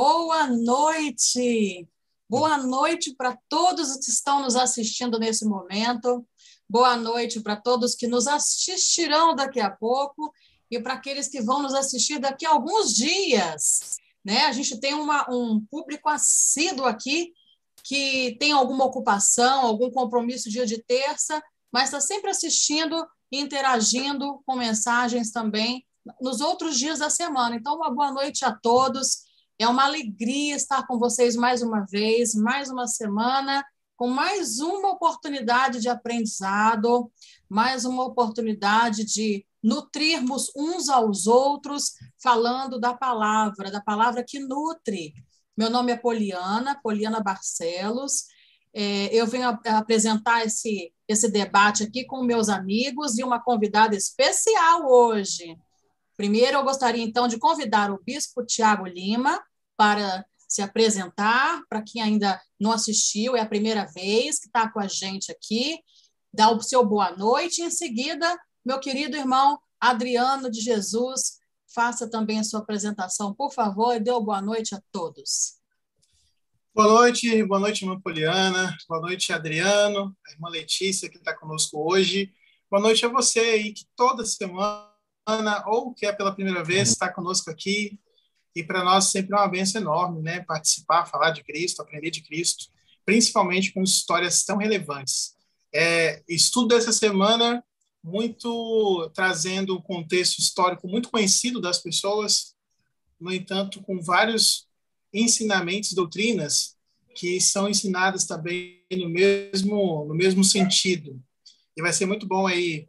Boa noite! Boa noite para todos que estão nos assistindo nesse momento. Boa noite para todos que nos assistirão daqui a pouco e para aqueles que vão nos assistir daqui a alguns dias. Né? A gente tem uma, um público assíduo aqui que tem alguma ocupação, algum compromisso dia de terça, mas está sempre assistindo e interagindo com mensagens também nos outros dias da semana. Então, uma boa noite a todos. É uma alegria estar com vocês mais uma vez, mais uma semana, com mais uma oportunidade de aprendizado, mais uma oportunidade de nutrirmos uns aos outros, falando da palavra, da palavra que nutre. Meu nome é Poliana, Poliana Barcelos. É, eu venho apresentar esse, esse debate aqui com meus amigos e uma convidada especial hoje. Primeiro, eu gostaria então de convidar o bispo Tiago Lima para se apresentar, para quem ainda não assistiu, é a primeira vez que está com a gente aqui, dar o seu boa noite. Em seguida, meu querido irmão Adriano de Jesus, faça também a sua apresentação, por favor, e dê uma boa noite a todos. Boa noite, boa noite, irmã Poliana, boa noite, Adriano, a irmã Letícia, que está conosco hoje. Boa noite a você aí, que toda semana Ana, ou que é pela primeira vez, está conosco aqui. E para nós sempre é uma bênção enorme, né? Participar, falar de Cristo, aprender de Cristo, principalmente com histórias tão relevantes. É, estudo dessa semana muito trazendo um contexto histórico muito conhecido das pessoas, no entanto, com vários ensinamentos, doutrinas que são ensinadas também no mesmo no mesmo sentido. E vai ser muito bom aí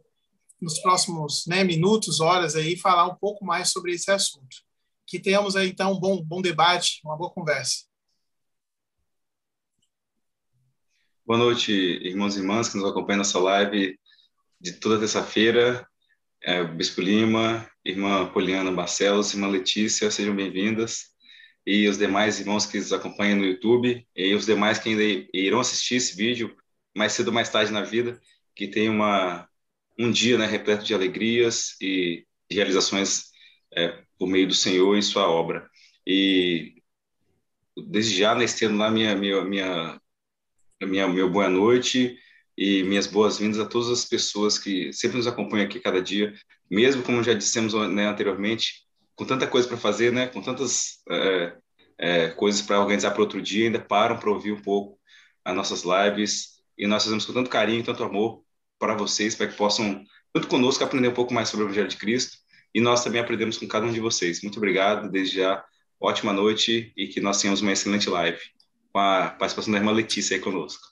nos próximos né, minutos, horas aí, falar um pouco mais sobre esse assunto. Que tenhamos aí, então, um bom, bom debate, uma boa conversa. Boa noite, irmãos e irmãs que nos acompanham nessa live de toda terça-feira. É, Bispo Lima, irmã Poliana Barcelos, irmã Letícia, sejam bem-vindas. E os demais irmãos que nos acompanham no YouTube, e os demais que ainda irão assistir esse vídeo mais cedo ou mais tarde na vida, que tenham uma um dia né, repleto de alegrias e realizações é, por meio do Senhor e sua obra. E desde já, estendo lá minha, minha, minha, minha, meu boa noite e minhas boas-vindas a todas as pessoas que sempre nos acompanham aqui cada dia, mesmo como já dissemos né, anteriormente, com tanta coisa para fazer, né, com tantas é, é, coisas para organizar para outro dia, ainda param para ouvir um pouco as nossas lives. E nós fazemos com tanto carinho, tanto amor para vocês, para que possam, junto conosco, aprender um pouco mais sobre o Evangelho de Cristo e nós também aprendemos com cada um de vocês. Muito obrigado, desde já, ótima noite e que nós tenhamos uma excelente live com a participação da irmã Letícia aí conosco.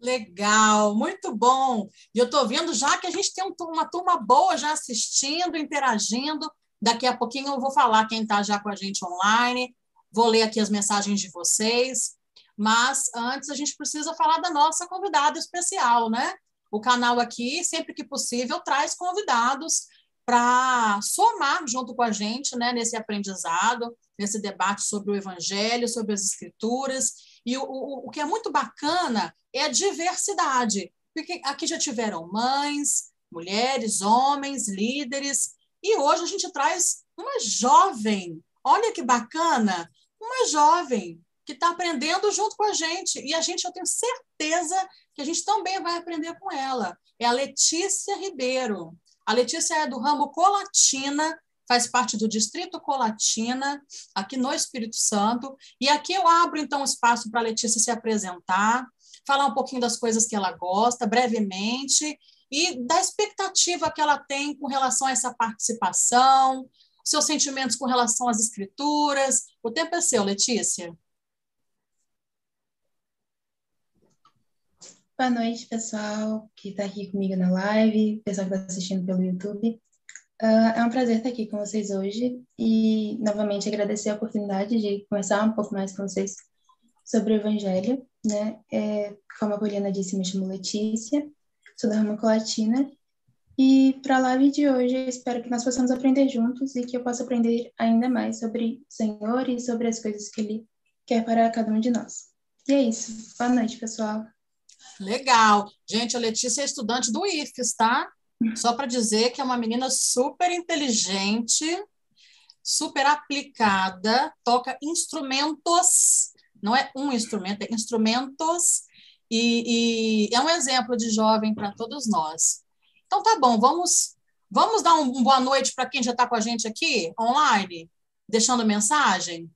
Legal, muito bom. E eu estou vendo já que a gente tem uma turma boa já assistindo, interagindo. Daqui a pouquinho eu vou falar quem está já com a gente online, vou ler aqui as mensagens de vocês. Mas antes a gente precisa falar da nossa convidada especial, né? O canal aqui, sempre que possível, traz convidados para somar junto com a gente né, nesse aprendizado, nesse debate sobre o Evangelho, sobre as Escrituras. E o, o, o que é muito bacana é a diversidade, porque aqui já tiveram mães, mulheres, homens, líderes, e hoje a gente traz uma jovem. Olha que bacana! Uma jovem que está aprendendo junto com a gente. E a gente, eu tenho certeza que a gente também vai aprender com ela. É a Letícia Ribeiro. A Letícia é do ramo Colatina, faz parte do Distrito Colatina, aqui no Espírito Santo. E aqui eu abro, então, espaço para a Letícia se apresentar, falar um pouquinho das coisas que ela gosta, brevemente, e da expectativa que ela tem com relação a essa participação, seus sentimentos com relação às escrituras. O tempo é seu, Letícia. Boa noite, pessoal que está aqui comigo na live, pessoal que está assistindo pelo YouTube. Uh, é um prazer estar aqui com vocês hoje e, novamente, agradecer a oportunidade de conversar um pouco mais com vocês sobre o Evangelho. Né? É, como a Poliana disse, me chamo Letícia, sou da Rama Colatina. E para a live de hoje, espero que nós possamos aprender juntos e que eu possa aprender ainda mais sobre o Senhor e sobre as coisas que Ele quer para cada um de nós. E é isso. Boa noite, pessoal. Legal. Gente, a Letícia é estudante do IFES, tá? Só para dizer que é uma menina super inteligente, super aplicada, toca instrumentos, não é um instrumento, é instrumentos, e, e é um exemplo de jovem para todos nós. Então tá bom, vamos vamos dar um, um boa noite para quem já está com a gente aqui online, deixando mensagem.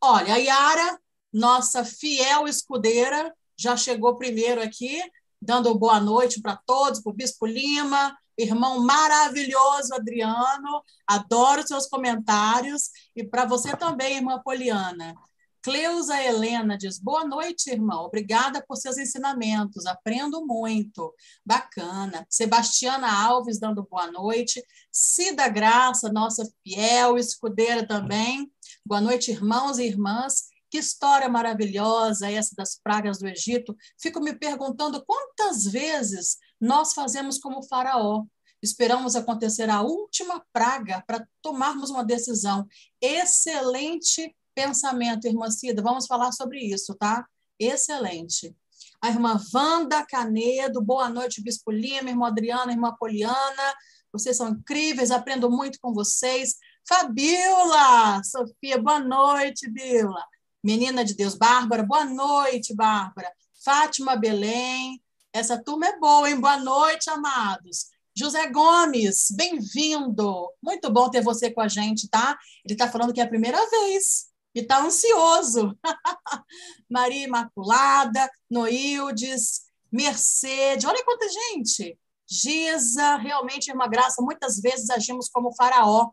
Olha, a Yara, nossa fiel escudeira, já chegou primeiro aqui, dando boa noite para todos, para o Bispo Lima, irmão maravilhoso Adriano, adoro seus comentários, e para você também, irmã Poliana. Cleusa Helena diz: Boa noite, irmão. Obrigada por seus ensinamentos. Aprendo muito. Bacana. Sebastiana Alves dando boa noite. Cida Graça, nossa fiel escudeira também. Boa noite, irmãos e irmãs. Que história maravilhosa essa das pragas do Egito. Fico me perguntando quantas vezes nós fazemos como Faraó. Esperamos acontecer a última praga para tomarmos uma decisão. Excelente pensamento, irmã Cida. Vamos falar sobre isso, tá? Excelente. A irmã Wanda Canedo, boa noite, Bispo Lima, irmã Adriana, irmã Poliana. Vocês são incríveis, aprendo muito com vocês. Fabiola, Sofia, boa noite, Bila. Menina de Deus, Bárbara, boa noite, Bárbara. Fátima Belém, essa turma é boa, hein? Boa noite, amados. José Gomes, bem-vindo. Muito bom ter você com a gente, tá? Ele está falando que é a primeira vez e está ansioso. Maria Imaculada, Noildes, Mercedes, olha quanta gente. Giza, realmente é uma graça. Muitas vezes agimos como faraó.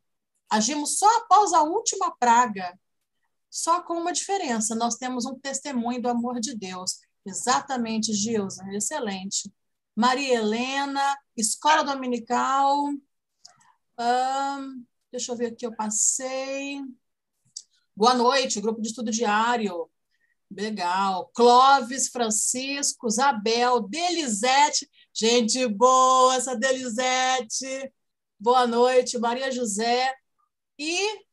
Agimos só após a última praga. Só com uma diferença, nós temos um testemunho do amor de Deus. Exatamente, Gilza, excelente. Maria Helena, Escola Dominical. deixa eu ver aqui, eu passei. Boa noite, grupo de estudo diário. Legal. Clóvis, Francisco, Isabel, Delizete. Gente boa, essa Delizete. Boa noite, Maria José. E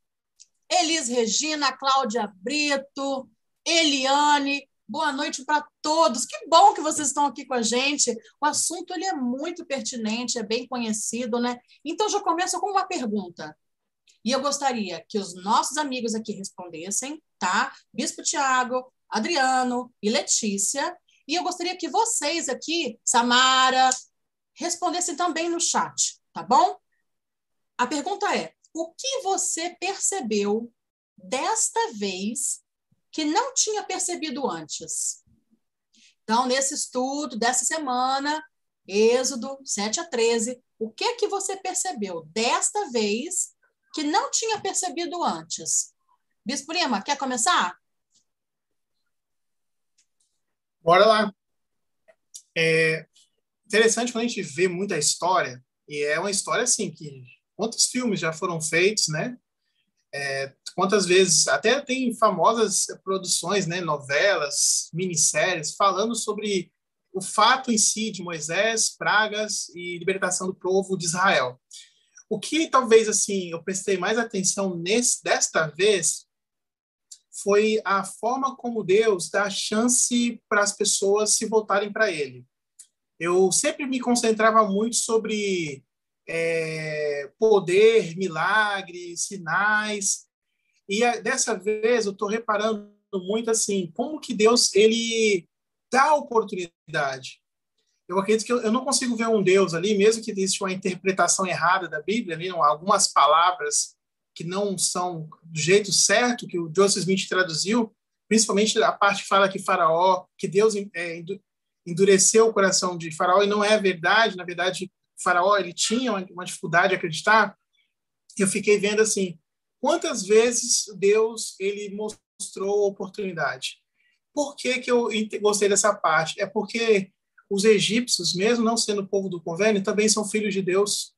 Elis Regina, Cláudia Brito, Eliane. Boa noite para todos. Que bom que vocês estão aqui com a gente. O assunto ele é muito pertinente, é bem conhecido, né? Então já começo com uma pergunta. E eu gostaria que os nossos amigos aqui respondessem, tá? Bispo Tiago, Adriano e Letícia. E eu gostaria que vocês aqui, Samara, respondessem também no chat, tá bom? A pergunta é: o que você percebeu desta vez que não tinha percebido antes? Então, nesse estudo dessa semana, Êxodo 7 a 13, o que que você percebeu desta vez que não tinha percebido antes. Bispo Lima, quer começar? Bora lá. É interessante quando a gente vê muita história, e é uma história assim que quantos filmes já foram feitos, né? É, quantas vezes até tem famosas produções, né, novelas, minisséries falando sobre o fato em si de Moisés, pragas e libertação do povo de Israel. O que talvez assim eu prestei mais atenção nesse desta vez foi a forma como Deus dá chance para as pessoas se voltarem para Ele. Eu sempre me concentrava muito sobre é, poder, milagres, sinais, e dessa vez eu estou reparando muito assim como que Deus ele dá oportunidade. Eu acredito que eu, eu, não consigo ver um Deus ali, mesmo que exista uma interpretação errada da Bíblia, ali, algumas palavras que não são do jeito certo que o Joseph Smith traduziu, principalmente a parte que fala que Faraó, que Deus é, endureceu o coração de Faraó, e não é verdade, na verdade, Faraó ele tinha uma dificuldade de acreditar. Eu fiquei vendo assim, quantas vezes Deus ele mostrou oportunidade. Por que, que eu gostei dessa parte? É porque os egípcios, mesmo não sendo povo do convênio, também são filhos de Deus.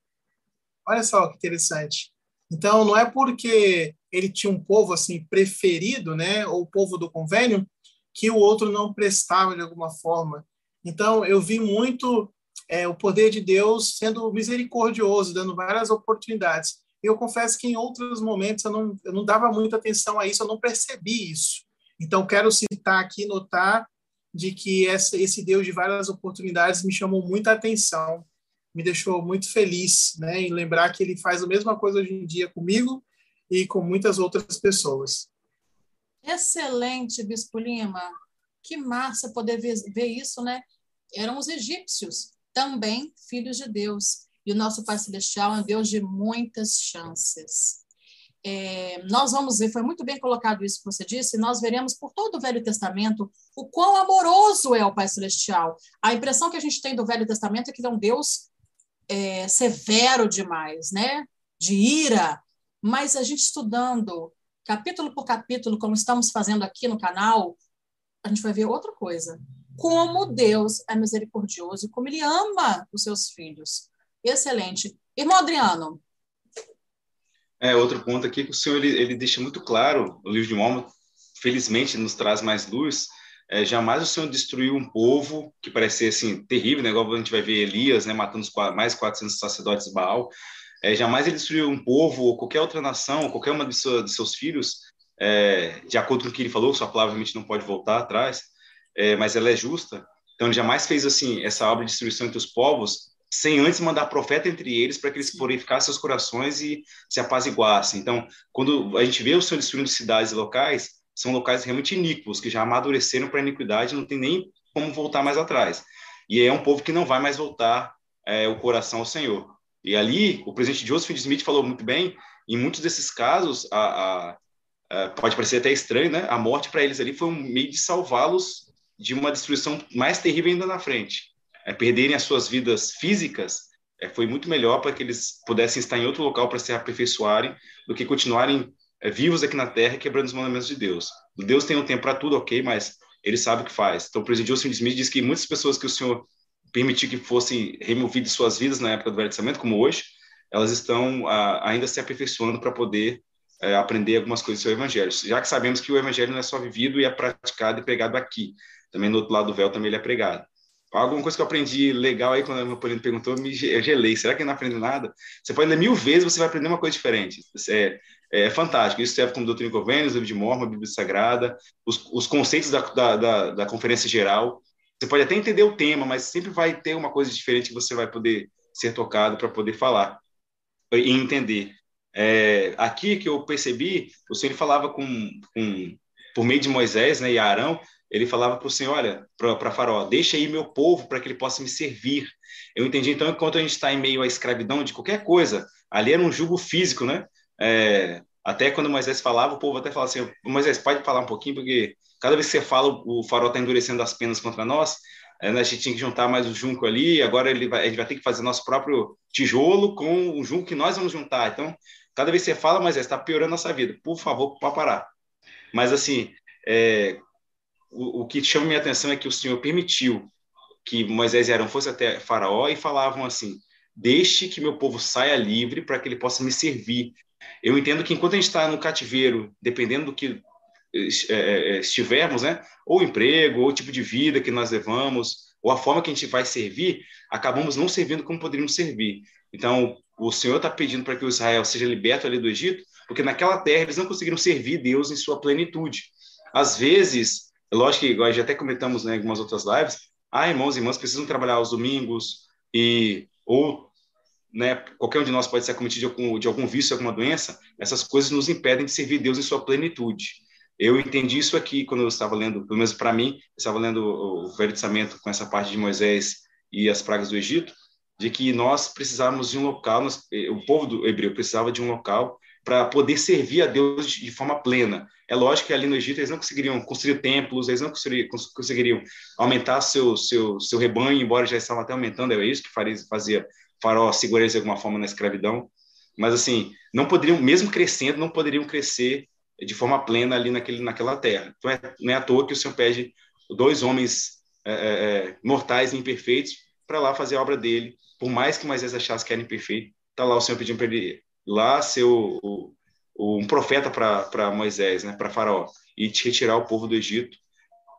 Olha só que interessante. Então, não é porque ele tinha um povo assim preferido, né, ou povo do convênio, que o outro não prestava de alguma forma. Então, eu vi muito é, o poder de Deus sendo misericordioso, dando várias oportunidades. Eu confesso que em outros momentos eu não, eu não dava muita atenção a isso, eu não percebi isso. Então, quero citar aqui, notar de que essa, esse Deus de várias oportunidades me chamou muita atenção, me deixou muito feliz, né, em lembrar que ele faz a mesma coisa hoje em dia comigo e com muitas outras pessoas. Excelente, Bispo Lima. Que massa poder ver, ver isso, né? Eram os egípcios, também filhos de Deus. E o nosso Pai Celestial é um Deus de muitas chances. É, nós vamos ver, foi muito bem colocado isso que você disse, nós veremos por todo o Velho Testamento o quão amoroso é o Pai Celestial. A impressão que a gente tem do Velho Testamento é que ele é um Deus é, severo demais, né? De ira. Mas a gente estudando capítulo por capítulo, como estamos fazendo aqui no canal, a gente vai ver outra coisa. Como Deus é misericordioso e como Ele ama os seus filhos. Excelente. Irmão Adriano, é, outro ponto aqui que o senhor ele, ele deixa muito claro, o livro de Mormon, felizmente nos traz mais luz, é, jamais o Senhor destruiu um povo que parecia assim terrível, né? igual a gente vai ver Elias, né, matando os mais 400 sacerdotes de Baal. É, jamais ele destruiu um povo ou qualquer outra nação, qualquer uma de, sua, de seus filhos, é, de acordo com o que ele falou, sua palavra realmente não pode voltar atrás, é, mas ela é justa. Então ele jamais fez assim essa obra de destruição entre os povos sem antes mandar profeta entre eles para que eles purificassem seus corações e se apaziguassem. Então, quando a gente vê o Senhor destruindo cidades e locais, são locais realmente iníquos, que já amadureceram para a iniquidade, não tem nem como voltar mais atrás. E é um povo que não vai mais voltar é, o coração ao Senhor. E ali, o presidente Joseph Smith falou muito bem, em muitos desses casos, a, a, a pode parecer até estranho, né? A morte para eles ali foi um meio de salvá-los de uma destruição mais terrível ainda na frente é, perderem as suas vidas físicas, é, foi muito melhor para que eles pudessem estar em outro local para se aperfeiçoarem do que continuarem é, vivos aqui na Terra quebrando os mandamentos de Deus. Deus tem um tempo para tudo, ok, mas ele sabe o que faz. Então, o presidente Joseph Smith diz que muitas pessoas que o Senhor permitiu que fossem removidas de suas vidas na época do Velho Testamento, como hoje, elas estão a, ainda se aperfeiçoando para poder é, aprender algumas coisas do seu evangelho. Já que sabemos que o evangelho não é só vivido e é praticado e pregado aqui, também no outro lado do véu também ele é pregado. Alguma coisa que eu aprendi legal aí quando meu Polino perguntou, eu, eu gelei. Será que não aprende nada? Você pode ler mil vezes, você vai aprender uma coisa diferente. É, é fantástico. Isso serve como doutrina e convênios, livro de Mormon, Bíblia Sagrada, os, os conceitos da, da, da, da, conferência geral. Você pode até entender o tema, mas sempre vai ter uma coisa diferente que você vai poder ser tocado para poder falar e entender. É, aqui que eu percebi, o Senhor falava com, com, por meio de Moisés né, e Arão, ele falava para o Senhor, olha, para Faraó, deixa aí meu povo para que ele possa me servir. Eu entendi, então, enquanto a gente está em meio à escravidão de qualquer coisa, ali era um jugo físico, né? É, até quando Moisés falava, o povo até falava assim, Moisés, pode falar um pouquinho, porque cada vez que você fala, o faraó está endurecendo as penas contra nós, é, né, a gente tinha que juntar mais o junco ali, agora ele vai, a gente vai ter que fazer nosso próprio tijolo com o junco que nós vamos juntar. Então, cada vez que você fala, Moisés, está piorando a nossa vida. Por favor, para parar. Mas, assim, é, o, que chama minha atenção é que o Senhor permitiu que Moisés e Arão fossem até Faraó e falavam assim: Deixe que meu povo saia livre para que ele possa me servir. Eu entendo que enquanto a gente está no cativeiro, dependendo do que é, estivermos, né, ou emprego, ou tipo de vida que nós levamos, ou a forma que a gente vai servir, acabamos não servindo como poderíamos servir. Então, o Senhor está pedindo para que o Israel seja liberto ali do Egito, porque naquela terra eles não conseguiram servir Deus em sua plenitude. Às vezes, lógico que, igual já até comentamos né, em algumas outras lives, ah, irmãos e irmãs precisam trabalhar aos domingos e ou né, qualquer um de nós pode ser acometido de algum, de algum vício, alguma doença, essas coisas nos impedem de servir Deus em sua plenitude. Eu entendi isso aqui quando eu estava lendo, pelo menos para mim, eu estava lendo o Velho com essa parte de Moisés e as pragas do Egito, de que nós precisávamos de um local, nós, o povo do hebreu precisava de um local para poder servir a Deus de forma plena. É lógico que ali no Egito eles não conseguiriam construir templos, eles não conseguiriam, aumentar seu, seu, seu rebanho, embora já estavam até aumentando, é isso que fazia Faraó segurar de alguma forma na escravidão. Mas, assim, não poderiam, mesmo crescendo, não poderiam crescer de forma plena ali naquele, naquela terra. Então, é, não é à toa que o Senhor pede dois homens é, é, é mortais e imperfeitos para lá fazer a obra dele. Por mais que Moisés achasse que era imperfeito, está lá o Senhor pedindo para ele lá ser o, o, um profeta para Moisés, né, para Faraó, e te retirar o povo do Egito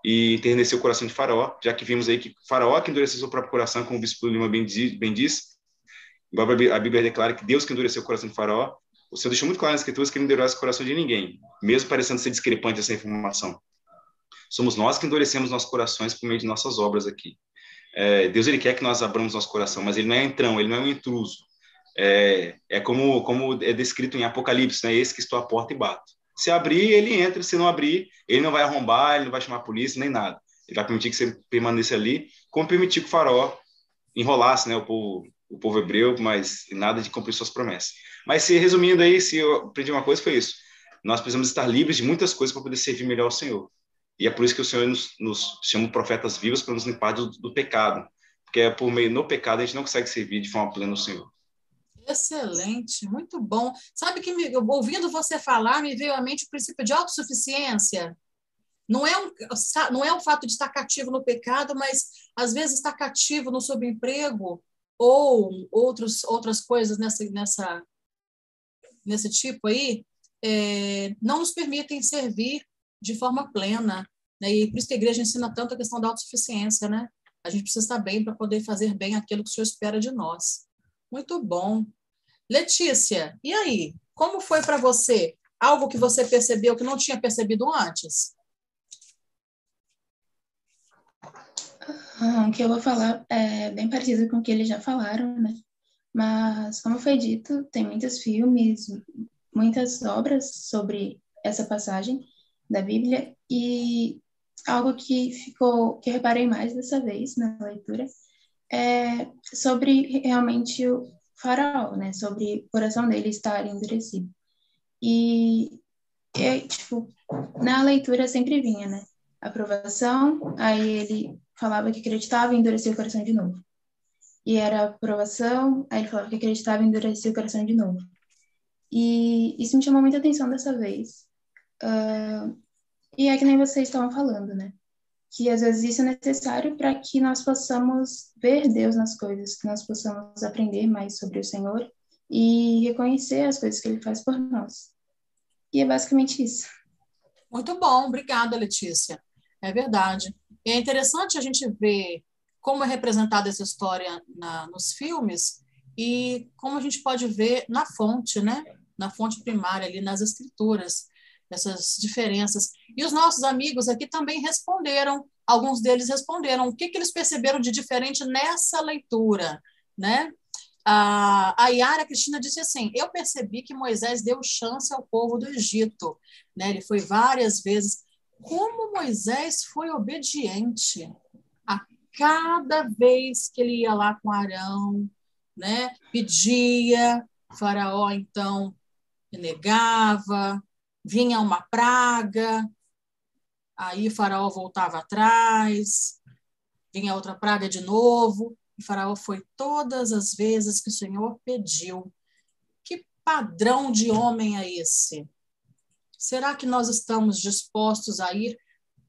e enternecer o coração de Faraó, já que vimos aí que Faraó que endureceu seu próprio coração, como o bispo Lima bem, bem disse, a Bíblia declara que Deus que endureceu o coração de Faraó, o Senhor deixou muito claro nas Escrituras que ele não endurece o coração de ninguém, mesmo parecendo ser discrepante essa informação. Somos nós que endurecemos nossos corações por meio de nossas obras aqui. É, Deus ele quer que nós abramos nosso coração, mas ele não é entrão, ele não é um intruso. É, é como, como é descrito em Apocalipse, né? Esse que estou à porta e bato. Se abrir, ele entra. Se não abrir, ele não vai arrombar, ele não vai chamar a polícia, nem nada. Ele vai permitir que você permaneça ali, como permitir que o faraó enrolasse né, o, povo, o povo hebreu, mas nada de cumprir suas promessas. Mas, se resumindo aí, se eu aprendi uma coisa, foi isso. Nós precisamos estar livres de muitas coisas para poder servir melhor ao Senhor. E é por isso que o Senhor nos, nos chama profetas vivos para nos limpar do, do pecado. Porque é por meio no pecado a gente não consegue servir de forma plena ao Senhor. Excelente, muito bom. Sabe que, me, ouvindo você falar, me veio à mente o princípio de autossuficiência. Não é, um, não é o fato de estar cativo no pecado, mas às vezes estar cativo no subemprego ou outros, outras coisas nessa, nessa, nesse tipo aí, é, não nos permitem servir de forma plena. Né? E por isso que a igreja ensina tanto a questão da autossuficiência, né? A gente precisa estar bem para poder fazer bem aquilo que o Senhor espera de nós. Muito bom. Letícia, e aí? Como foi para você? Algo que você percebeu que não tinha percebido antes? Ah, o que eu vou falar é bem parecido com o que eles já falaram, né? Mas, como foi dito, tem muitos filmes, muitas obras sobre essa passagem da Bíblia e algo que ficou, que eu reparei mais dessa vez na leitura, é sobre realmente o faraó, né? Sobre o coração dele estar endurecido. E, tipo, na leitura sempre vinha, né? Aprovação, aí ele falava que acreditava e endurecia o coração de novo. E era aprovação, aí ele falava que acreditava e endurecia o coração de novo. E isso me chamou muita atenção dessa vez. Uh, e é que nem vocês estavam falando, né? Que às vezes isso é necessário para que nós possamos ver Deus nas coisas, que nós possamos aprender mais sobre o Senhor e reconhecer as coisas que Ele faz por nós. E é basicamente isso. Muito bom, obrigada, Letícia. É verdade. E é interessante a gente ver como é representada essa história na, nos filmes e como a gente pode ver na fonte, né? Na fonte primária ali nas escrituras, essas diferenças. E os nossos amigos aqui também responderam, alguns deles responderam o que, que eles perceberam de diferente nessa leitura, né? A, a Yara Cristina disse assim: Eu percebi que Moisés deu chance ao povo do Egito. Né? Ele foi várias vezes. Como Moisés foi obediente a cada vez que ele ia lá com Arão, né? pedia, Faraó então negava, vinha uma praga, aí Faraó voltava atrás, vinha outra praga de novo, e Faraó foi todas as vezes que o Senhor pediu. Que padrão de homem é esse? Será que nós estamos dispostos a ir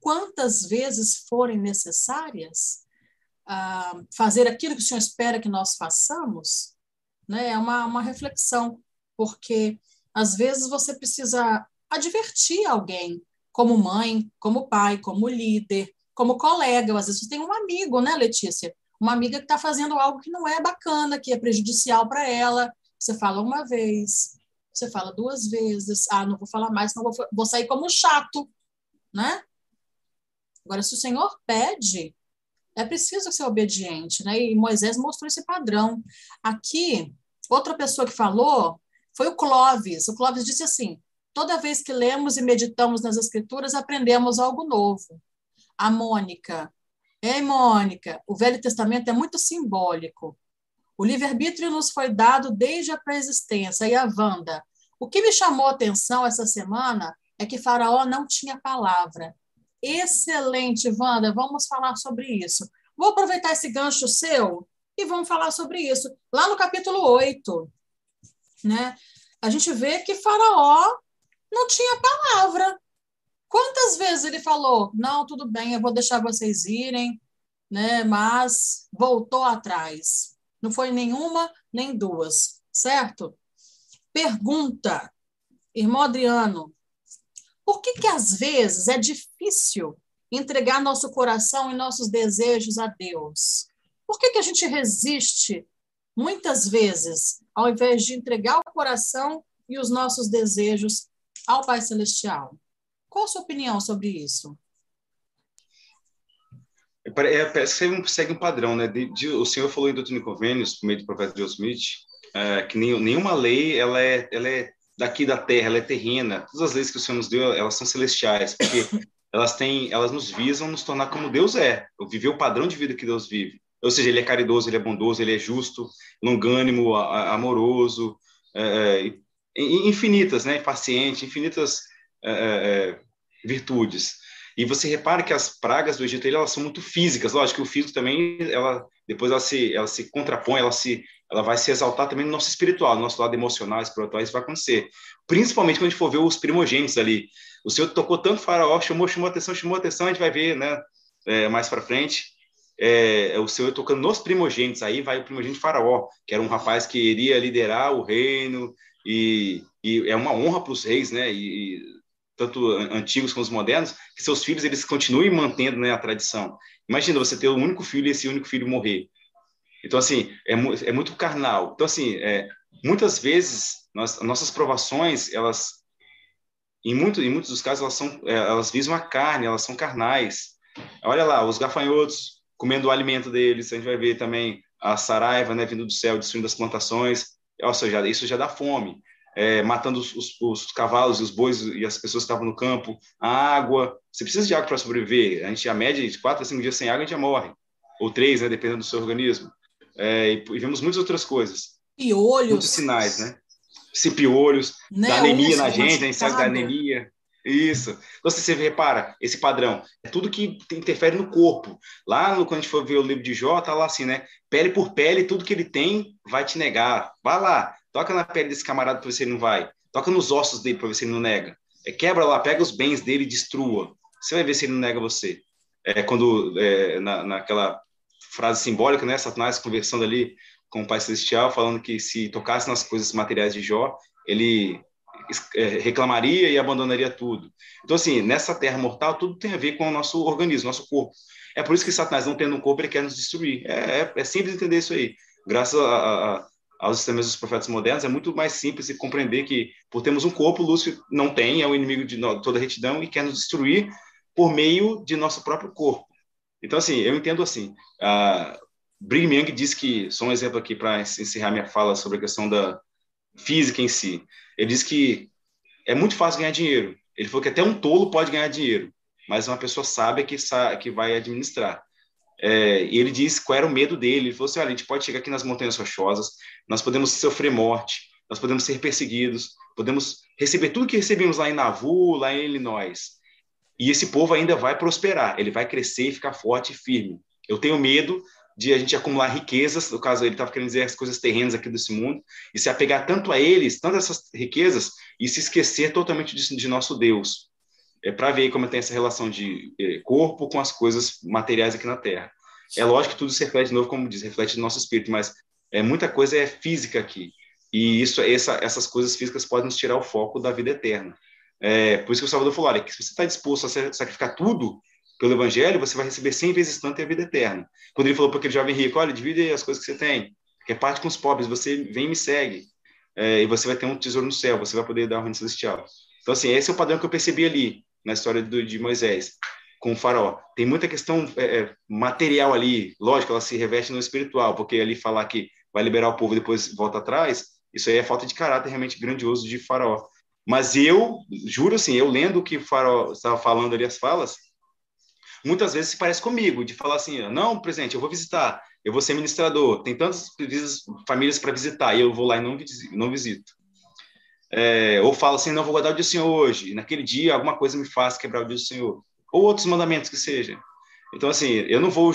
quantas vezes forem necessárias? a fazer aquilo que o Senhor espera que nós façamos? Né? É uma, uma reflexão, porque às vezes você precisa advertir alguém, como mãe, como pai, como líder, como colega. Às vezes você tem um amigo, né, Letícia? Uma amiga que está fazendo algo que não é bacana, que é prejudicial para ela. Você fala uma vez, você fala duas vezes. Ah, não vou falar mais, não vou, vou sair como chato, né? Agora, se o Senhor pede, é preciso ser obediente, né? E Moisés mostrou esse padrão. Aqui, outra pessoa que falou foi o Clóvis. O Clóvis disse assim: toda vez que lemos e meditamos nas Escrituras, aprendemos algo novo. A Mônica, Ei, Mônica, o Velho Testamento é muito simbólico. O livre-arbítrio nos foi dado desde a pré-existência. E a Wanda, o que me chamou a atenção essa semana é que Faraó não tinha palavra. Excelente, Wanda, vamos falar sobre isso. Vou aproveitar esse gancho seu e vamos falar sobre isso. Lá no capítulo 8, né, a gente vê que Faraó não tinha palavra. Quantas vezes ele falou: não, tudo bem, eu vou deixar vocês irem, né? mas voltou atrás. Não foi nenhuma nem duas, certo? Pergunta, irmão Adriano, por que, que às vezes é difícil entregar nosso coração e nossos desejos a Deus? Por que, que a gente resiste muitas vezes, ao invés de entregar o coração e os nossos desejos ao Pai Celestial? Qual a sua opinião sobre isso? É, parece que segue um padrão, né? De, de, o senhor falou em Doutrina e Convênios, por meio do profeta Joe Smith, é, que nenhuma lei ela é, ela é daqui da Terra, ela é terrena. Todas as leis que o Senhor nos deu, elas são celestiais, porque elas têm, elas nos visam nos tornar como Deus é, viver o padrão de vida que Deus vive. Ou seja, ele é caridoso, ele é bondoso, ele é justo, longânimo, amoroso, é, é infinitas, né? Paciente, infinitas é, é, é, virtudes. E você repara que as pragas do Egito elas são muito físicas. Lógico que o físico também, ela depois ela se, ela se contrapõe, ela se, ela vai se exaltar também no nosso espiritual, no nosso lado emocional, espiritual, isso vai acontecer. Principalmente quando a gente for ver os primogênitos ali. O Senhor tocou tanto faraó, chamou, chamou atenção, chamou atenção, a gente vai ver, né? É, mais para frente. É, o Senhor tocando nos primogênitos, aí vai o primogênito faraó, que era um rapaz que iria liderar o reino, e, e é uma honra para os reis, né? E, tanto antigos como os modernos, que seus filhos eles continuem mantendo né, a tradição. Imagina você ter um único filho e esse único filho morrer. Então, assim, é, é muito carnal. Então, assim, é, muitas vezes, nós, nossas provações, elas, em, muito, em muitos dos casos, elas, são, é, elas visam a carne, elas são carnais. Olha lá, os gafanhotos comendo o alimento deles, a gente vai ver também a saraiva né, vindo do céu, destruindo as plantações, ou seja, isso já dá fome é, matando os, os, os, cavalos e os bois e as pessoas que estavam no campo, a água. Você precisa de água para sobreviver. A gente, a média de quatro a cinco dias sem água, a gente já morre. Ou três, né, dependendo do seu organismo. É, e, e, vemos muitas outras coisas. Piolhos. Muitos sinais, né? Se piolhos, né? da anemia na gente, a gente sabe da anemia. Isso. Então, se você repara, esse padrão, é tudo que interfere no corpo. Lá, no, quando a gente for ver o livro de Jó, tá lá assim, né? Pele por pele, tudo que ele tem vai te negar. Vai lá. Toca na pele desse camarada para ver se ele não vai. Toca nos ossos dele para ver se ele não nega. É, quebra lá, pega os bens dele e destrua. Você vai ver se ele não nega você. É, quando, é, na, naquela frase simbólica, né? Satanás conversando ali com o Pai Celestial, falando que se tocasse nas coisas materiais de Jó, ele reclamaria e abandonaria tudo. Então, assim, nessa terra mortal, tudo tem a ver com o nosso organismo, nosso corpo. É por isso que Satanás, não tendo um corpo, ele quer nos destruir. É, é, é simples entender isso aí. Graças a, a, aos sistemas dos profetas modernos, é muito mais simples de compreender que, por termos um corpo, Lúcifer não tem, é o inimigo de toda retidão e quer nos destruir por meio de nosso próprio corpo. Então, assim, eu entendo assim. Uh, Brigham Young diz que, só um exemplo aqui para encerrar minha fala sobre a questão da física em si. Ele diz que é muito fácil ganhar dinheiro. Ele falou que até um tolo pode ganhar dinheiro, mas uma pessoa sábia que, que vai administrar. É, e ele disse qual era o medo dele. Ele falou assim: olha, a gente pode chegar aqui nas Montanhas Rochosas, nós podemos sofrer morte, nós podemos ser perseguidos, podemos receber tudo que recebemos lá em Nauvoo, lá em Illinois. E esse povo ainda vai prosperar, ele vai crescer e ficar forte e firme. Eu tenho medo de a gente acumular riquezas, no caso ele estava querendo dizer as coisas terrenas aqui desse mundo, e se apegar tanto a eles, tanto a essas riquezas, e se esquecer totalmente de, de nosso Deus é para ver como tem essa relação de é, corpo com as coisas materiais aqui na Terra. É lógico que tudo se reflete de novo, como diz, reflete no nosso espírito, mas é muita coisa é física aqui. E isso, essa, essas coisas físicas podem nos tirar o foco da vida eterna. É, por isso que o Salvador falou, olha, que se você está disposto a sacrificar tudo pelo Evangelho, você vai receber 100 vezes tanto e a vida eterna. Quando ele falou para aquele jovem rico, olha, divide as coisas que você tem, reparte com os pobres, você vem e me segue, é, e você vai ter um tesouro no céu, você vai poder dar o reino celestial. Então, assim, esse é o padrão que eu percebi ali na história do, de Moisés com o faraó. Tem muita questão é, é, material ali, lógico, ela se reveste no espiritual, porque ali falar que vai liberar o povo e depois volta atrás, isso aí é falta de caráter realmente grandioso de faraó. Mas eu, juro assim, eu lendo o que o faraó estava falando ali, as falas, muitas vezes se parece comigo, de falar assim, não, presente, eu vou visitar, eu vou ser ministrador, tem tantas famílias para visitar, e eu vou lá e não, não visito. É, ou fala assim, não vou guardar o dia do Senhor hoje, e naquele dia alguma coisa me faz quebrar o dia do Senhor. Ou outros mandamentos que seja. Então, assim, eu não vou.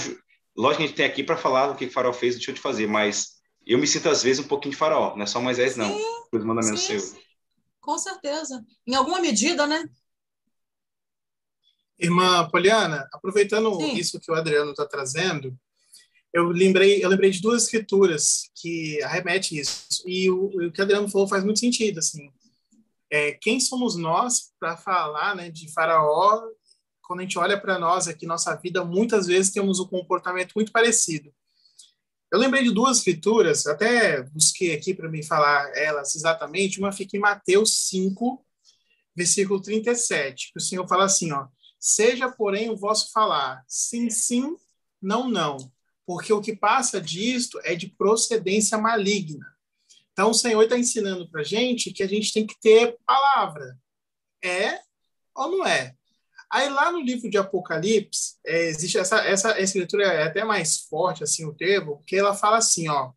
Lógico que a gente tem aqui para falar do que o faraó fez, deixou de fazer, mas eu me sinto às vezes um pouquinho de faraó, não é só Moisés, não. Sim, os mandamentos sim, seus. Com certeza. Em alguma medida, né? Irmã Poliana, aproveitando sim. isso que o Adriano está trazendo, eu lembrei, eu lembrei de duas escrituras que arremete isso. E o, o que o Adriano falou faz muito sentido, assim. É, quem somos nós para falar, né, de Faraó? Quando a gente olha para nós aqui, nossa vida, muitas vezes temos um comportamento muito parecido. Eu lembrei de duas escrituras, até busquei aqui para me falar elas exatamente. Uma fica em Mateus 5, versículo 37, que o Senhor fala assim, ó: Seja, porém, o vosso falar sim, sim, não, não, porque o que passa disto é de procedência maligna. Então, o Senhor está ensinando para a gente que a gente tem que ter palavra. É ou não é? Aí, lá no livro de Apocalipse, é, existe essa, essa escritura, é até mais forte, assim, o termo, porque ela fala assim, ó.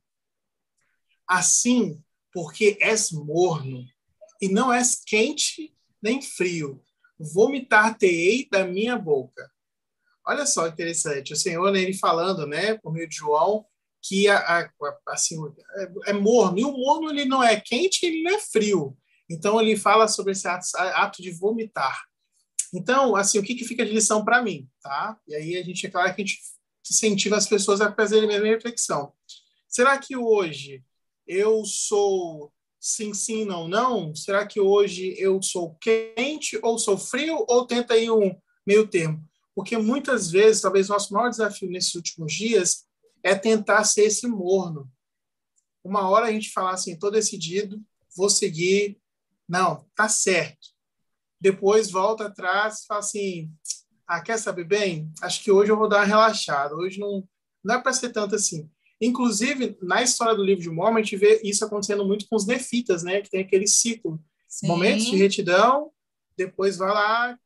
Assim, porque és morno, e não és quente nem frio, vomitar-te-ei da minha boca. Olha só interessante, o Senhor, né, ele falando, né, por meio de João, que a, a, assim, é, é, morno. E o morno ele não é quente, ele não é frio. Então ele fala sobre esse ato, ato de vomitar. Então, assim, o que, que fica de lição para mim, tá? E aí a gente é claro que a gente incentiva as pessoas a fazerem a mesma reflexão. Será que hoje eu sou sim, sim, não, não? Será que hoje eu sou quente ou sou frio ou tenta aí um meio termo? Porque muitas vezes, talvez nosso maior desafio nesses últimos dias é tentar ser esse morno. Uma hora a gente falar assim, estou decidido, vou seguir, não, tá certo. Depois volta atrás fala assim, ah, quer saber bem? Acho que hoje eu vou dar uma relaxada. Hoje não, não é para ser tanto assim. Inclusive, na história do livro de Mormon, a gente vê isso acontecendo muito com os nefitas, né? Que tem aquele ciclo. Sim. Momentos de retidão, depois vai lá,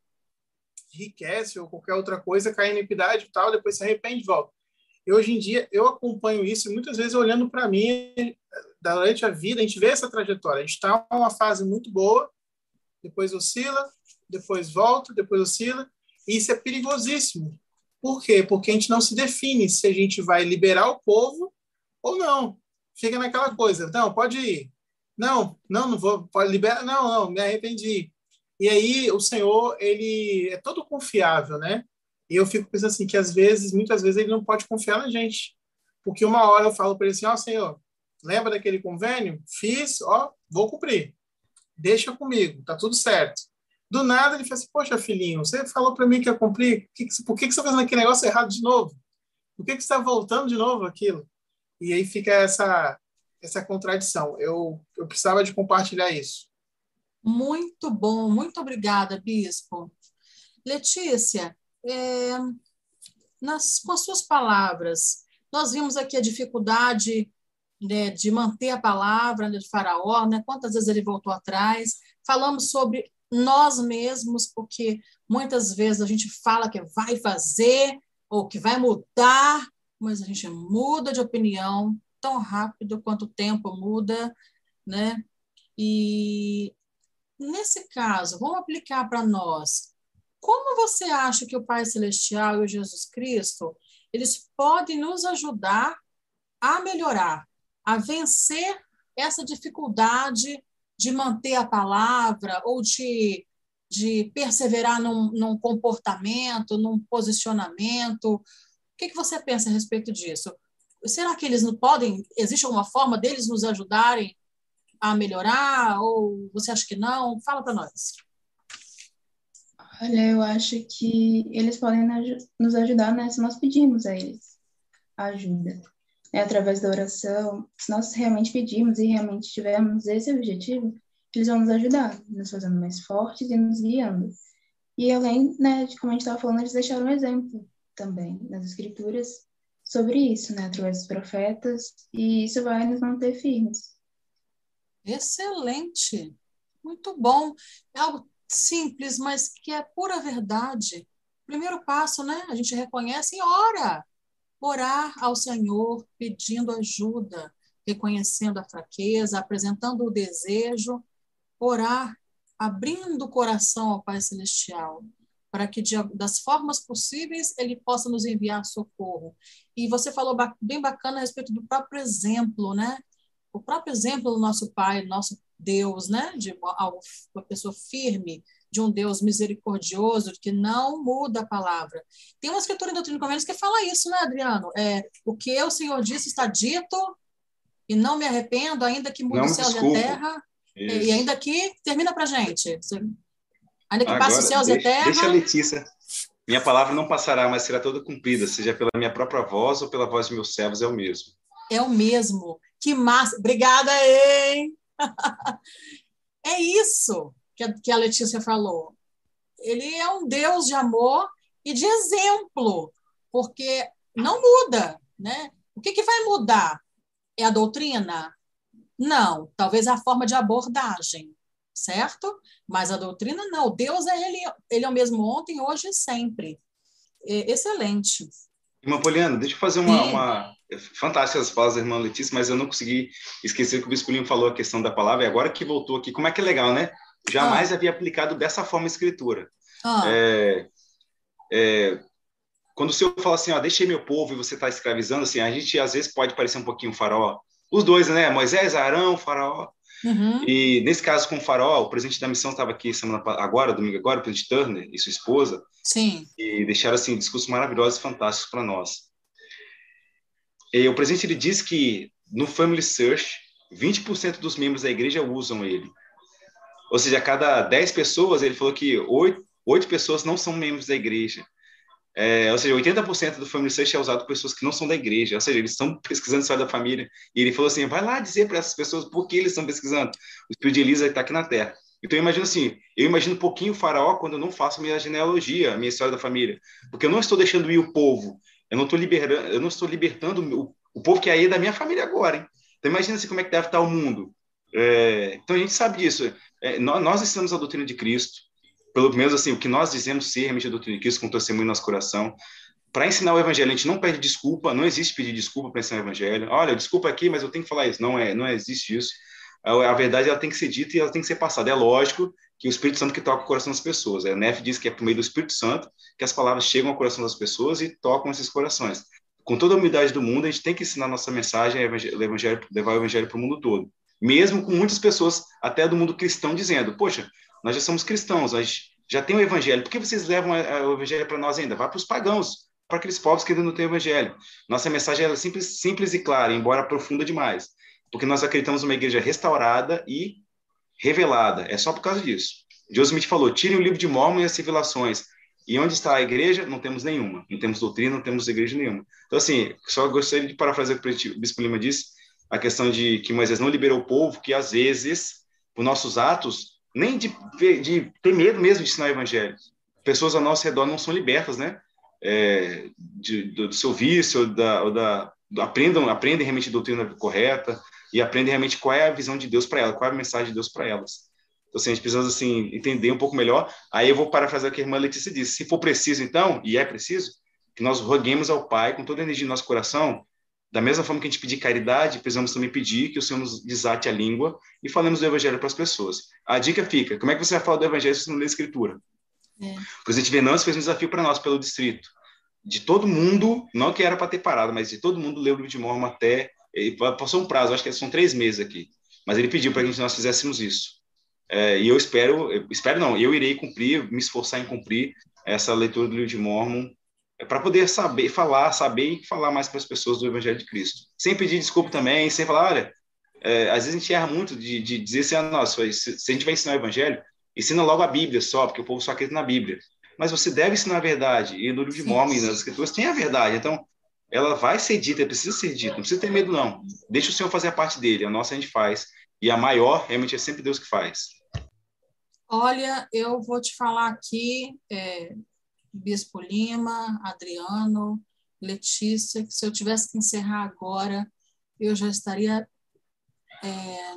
enriquece ou qualquer outra coisa, cai em iniquidade e tal, depois se arrepende e volta. E hoje em dia eu acompanho isso muitas vezes olhando para mim durante a vida, a gente vê essa trajetória. A gente está numa fase muito boa, depois oscila, depois volta, depois oscila, e isso é perigosíssimo. Por quê? Porque a gente não se define se a gente vai liberar o povo ou não. Fica naquela coisa, não, pode ir. Não, não, não vou, pode liberar. Não, não, me arrependi. E aí o Senhor, ele é todo confiável, né? E eu fico pensando assim, que às vezes, muitas vezes, ele não pode confiar na gente. Porque uma hora eu falo para ele assim, ó, oh, Senhor, lembra daquele convênio? Fiz, ó, vou cumprir. Deixa comigo, tá tudo certo. Do nada ele fala assim, poxa, filhinho, você falou para mim que ia cumprir, por que, que, por que, que você está fazendo aquele negócio errado de novo? Por que, que você está voltando de novo aquilo? E aí fica essa, essa contradição. Eu, eu precisava de compartilhar isso. Muito bom, muito obrigada, Bispo. Letícia, é, nas, com as suas palavras, nós vimos aqui a dificuldade né, de manter a palavra né, de Faraó, né, quantas vezes ele voltou atrás. Falamos sobre nós mesmos, porque muitas vezes a gente fala que vai fazer ou que vai mudar, mas a gente muda de opinião tão rápido quanto o tempo muda, né? E nesse caso, vamos aplicar para nós. Como você acha que o Pai Celestial e o Jesus Cristo, eles podem nos ajudar a melhorar, a vencer essa dificuldade de manter a palavra ou de, de perseverar num, num comportamento, num posicionamento? O que, que você pensa a respeito disso? Será que eles não podem, existe alguma forma deles nos ajudarem a melhorar? Ou você acha que não? Fala para nós. Olha, eu acho que eles podem nos ajudar né, se nós pedirmos a eles ajuda. É, através da oração, se nós realmente pedimos e realmente tivermos esse objetivo, eles vão nos ajudar, nos fazendo mais fortes e nos guiando. E além né, de, como a gente estava falando, eles deixaram um exemplo também nas escrituras sobre isso, né, através dos profetas, e isso vai nos manter firmes. Excelente, muito bom. É algo simples, mas que é pura verdade. Primeiro passo, né? A gente reconhece e ora. Orar ao Senhor, pedindo ajuda, reconhecendo a fraqueza, apresentando o desejo. Orar, abrindo o coração ao Pai Celestial, para que de, das formas possíveis ele possa nos enviar socorro. E você falou bem bacana a respeito do próprio exemplo, né? O próprio exemplo do nosso Pai, nosso Deus, né? De uma pessoa firme, de um Deus misericordioso, que não muda a palavra. Tem uma escritura em Doutrina e Convênios que fala isso, né, Adriano? É, o que o Senhor disse está dito e não me arrependo, ainda que mude o céu e a terra. Isso. E ainda que, termina para gente. Ainda que Agora, passe os céus deixa, e a terra. Deixa a Letícia. Minha palavra não passará, mas será toda cumprida, seja pela minha própria voz ou pela voz de meus servos, é o mesmo. É o mesmo. Que massa. Obrigada, hein? é isso que a, que a Letícia falou. Ele é um Deus de amor e de exemplo, porque não muda, né? O que, que vai mudar? É a doutrina? Não, talvez a forma de abordagem, certo? Mas a doutrina não. Deus é ele, ele é o mesmo ontem, hoje e sempre. É, excelente. Irmã Poliana, deixa eu fazer uma, uma... Fantásticas as falas da irmã Letícia, mas eu não consegui esquecer que o Bispo Lino falou a questão da palavra, e agora que voltou aqui, como é que é legal, né? Jamais ah. havia aplicado dessa forma a escritura. Ah. É, é, quando o Senhor fala assim, ó, deixei meu povo e você está escravizando, assim, a gente às vezes pode parecer um pouquinho faraó. Os dois, né? Moisés, Arão, faraó. Uhum. E nesse caso com o Faraó, o presidente da missão estava aqui semana agora, domingo agora, o presidente Turner e sua esposa. Sim. E deixaram assim discursos maravilhosos e fantásticos para nós. E o presidente ele disse que no Family Search, 20% dos membros da igreja usam ele. Ou seja, a cada 10 pessoas, ele falou que 8, 8 pessoas não são membros da igreja. É, ou seja, 80% do Family Search é usado por pessoas que não são da igreja, ou seja, eles estão pesquisando a história da família. E ele falou assim: vai lá dizer para essas pessoas por que eles estão pesquisando. O Espírito de Elisa está aqui na Terra. Então, eu imagino assim: eu imagino um pouquinho o faraó quando eu não faço minha genealogia, a minha história da família. Porque eu não estou deixando ir o povo, eu não estou liberando, eu não estou libertando o, o povo que é aí da minha família agora. Hein? Então, imagina assim, como é que deve estar o mundo. É, então, a gente sabe disso. É, nós, nós estamos a doutrina de Cristo pelo menos assim, o que nós dizemos ser realmente a doutrina de Cristo com testemunho no nosso coração. Para ensinar o evangelho, a gente não pede desculpa, não existe pedir desculpa para ensinar o evangelho. Olha, desculpa aqui, mas eu tenho que falar isso. Não é, não existe isso. A, a verdade ela tem que ser dita e ela tem que ser passada. É lógico que o Espírito Santo que toca o coração das pessoas. A NEF diz que é por meio do Espírito Santo que as palavras chegam ao coração das pessoas e tocam esses corações. Com toda a humildade do mundo, a gente tem que ensinar nossa mensagem, levar o evangelho para o mundo todo. Mesmo com muitas pessoas, até do mundo cristão, dizendo: Poxa, nós já somos cristãos, nós já tem o evangelho. Por que vocês levam o evangelho para nós ainda? Vá para os pagãos, para aqueles povos que ainda não têm o evangelho. Nossa mensagem é simples, simples e clara, embora profunda demais, porque nós acreditamos numa igreja restaurada e revelada. É só por causa disso. Joseph Smith falou: tirem o livro de Mormon e as civilizações. E onde está a igreja? Não temos nenhuma. Não temos doutrina, não temos igreja nenhuma. Então, assim, só gostaria de parafrasear o que o Bispo Lima disse, a questão de que Moisés não liberou o povo, que às vezes, por nossos atos, nem de, de ter medo mesmo de ensinar o evangelho. Pessoas ao nosso redor não são libertas, né? É, de, do, do, seu vício, da, ou da, do, aprendam, aprendem realmente a doutrina correta e aprendem realmente qual é a visão de Deus para elas, qual é a mensagem de Deus para elas. Então, assim, a gente precisa assim, entender um pouco melhor. Aí eu vou parafrasear o que a irmã Letícia disse. Se for preciso, então, e é preciso, que nós roguemos ao Pai com toda a energia do nosso coração da mesma forma que a gente pedir caridade, precisamos também pedir que o Senhor nos desate a língua e falemos do Evangelho para as pessoas. A dica fica: como é que você vai falar do Evangelho se você não lê a Escritura? É. O presidente Venâncio fez um desafio para nós pelo distrito. De todo mundo, não que era para ter parado, mas de todo mundo ler o livro de Mormon até. Ele passou um prazo, acho que são três meses aqui. Mas ele pediu para que nós fizéssemos isso. É, e eu espero, espero não, eu irei cumprir, me esforçar em cumprir essa leitura do livro de Mormon é para poder saber falar, saber e falar mais para as pessoas do Evangelho de Cristo. Sem pedir desculpa também, sem falar, olha, é, às vezes a gente erra muito de, de dizer assim, ah, nossa, se, se a gente vai ensinar o Evangelho, ensina logo a Bíblia só, porque o povo só acredita na Bíblia. Mas você deve ensinar a verdade, e no livro de Mormon e nas Escrituras tem a verdade, então ela vai ser dita, precisa ser dita, não precisa ter medo não. Deixa o Senhor fazer a parte dele, a nossa a gente faz, e a maior realmente é sempre Deus que faz. Olha, eu vou te falar aqui, é, Bispo Lima, Adriano, Letícia, que se eu tivesse que encerrar agora, eu já estaria é,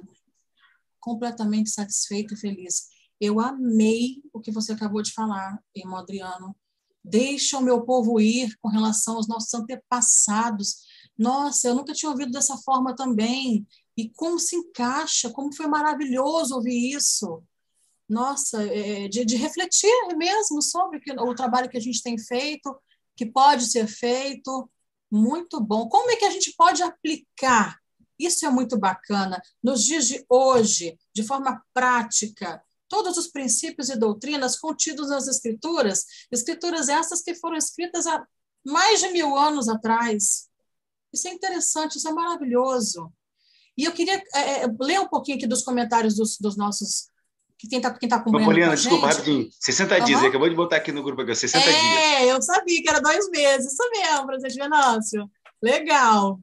completamente satisfeita e feliz. Eu amei o que você acabou de falar, irmão Adriano. Deixa o meu povo ir com relação aos nossos antepassados. Nossa, eu nunca tinha ouvido dessa forma também. E como se encaixa, como foi maravilhoso ouvir isso nossa, é, de, de, refletir mesmo sobre que, o trabalho que a gente tem feito, que pode ser feito, muito bom. Como é que a gente pode aplicar? Isso é muito bacana. Nos dias de hoje, de forma prática, todos os princípios e doutrinas contidos nas Escrituras, Escrituras essas que foram escritas há mais de mil anos atrás. Isso é interessante, isso é maravilhoso. E eu queria é, ler um pouquinho aqui dos comentários dos, dos nossos que quem está quem tá acompanhando. Poliana, desculpa, rapidinho. 60 uhum. dias, acabou de botar aqui no grupo aqui, 60 é, dias. É, eu sabia que era dois meses, isso mesmo, presidente Venâncio. Legal.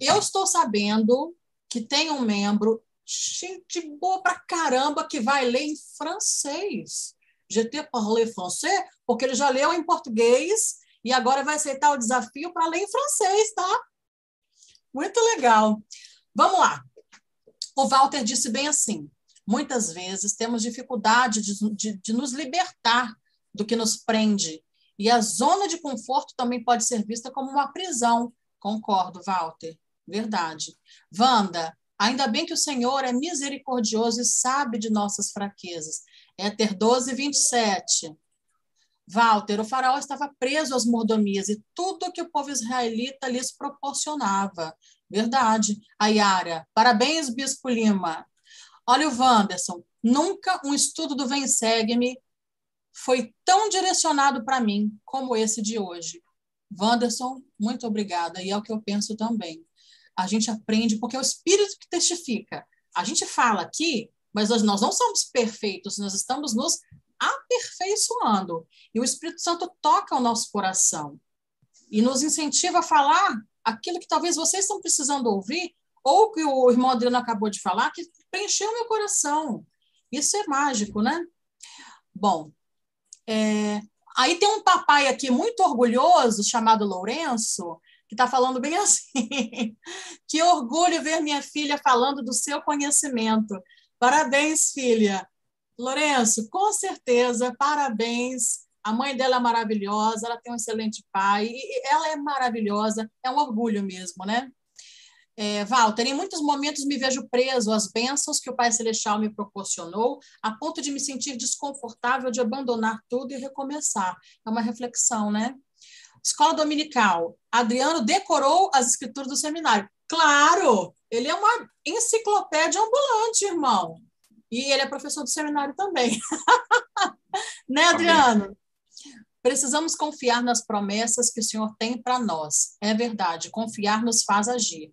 Eu estou sabendo que tem um membro gente boa pra caramba que vai ler em francês. GT parler français, porque ele já leu em português e agora vai aceitar o desafio para ler em francês, tá? Muito legal. Vamos lá. O Walter disse bem assim: muitas vezes temos dificuldade de, de, de nos libertar do que nos prende. E a zona de conforto também pode ser vista como uma prisão. Concordo, Walter. Verdade. Wanda, ainda bem que o Senhor é misericordioso e sabe de nossas fraquezas. Éter 12, 27. Walter, o faraó estava preso às mordomias e tudo que o povo israelita lhes proporcionava. Verdade. Ayara, parabéns, Bispo Lima. Olha o Wanderson, nunca um estudo do Vem Segue-me foi tão direcionado para mim como esse de hoje. Wanderson, muito obrigada, e é o que eu penso também. A gente aprende, porque é o Espírito que testifica. A gente fala aqui, mas nós não somos perfeitos, nós estamos nos aperfeiçoando. E o Espírito Santo toca o nosso coração e nos incentiva a falar aquilo que talvez vocês estão precisando ouvir, ou que o irmão Adriano acabou de falar, que preencheu meu coração. Isso é mágico, né? Bom, é, aí tem um papai aqui muito orgulhoso, chamado Lourenço, que está falando bem assim. que orgulho ver minha filha falando do seu conhecimento. Parabéns, filha. Lourenço, com certeza, parabéns. A mãe dela é maravilhosa, ela tem um excelente pai, e ela é maravilhosa, é um orgulho mesmo, né? É, Walter, em muitos momentos me vejo preso às bênçãos que o Pai Celestial me proporcionou, a ponto de me sentir desconfortável de abandonar tudo e recomeçar. É uma reflexão, né? Escola dominical. Adriano decorou as escrituras do seminário. Claro, ele é uma enciclopédia ambulante, irmão. E ele é professor do seminário também. né, Adriano? Precisamos confiar nas promessas que o Senhor tem para nós. É verdade, confiar nos faz agir.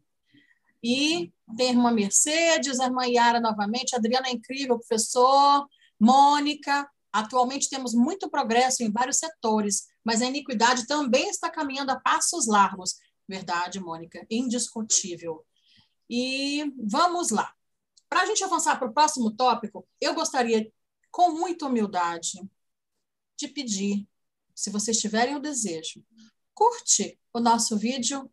E tem a irmã Mercedes, a irmã Yara novamente, a Adriana é incrível, professor, Mônica. Atualmente temos muito progresso em vários setores, mas a iniquidade também está caminhando a passos largos. Verdade, Mônica, indiscutível. E vamos lá. Para a gente avançar para o próximo tópico, eu gostaria, com muita humildade, de pedir, se vocês tiverem o desejo, curte o nosso vídeo,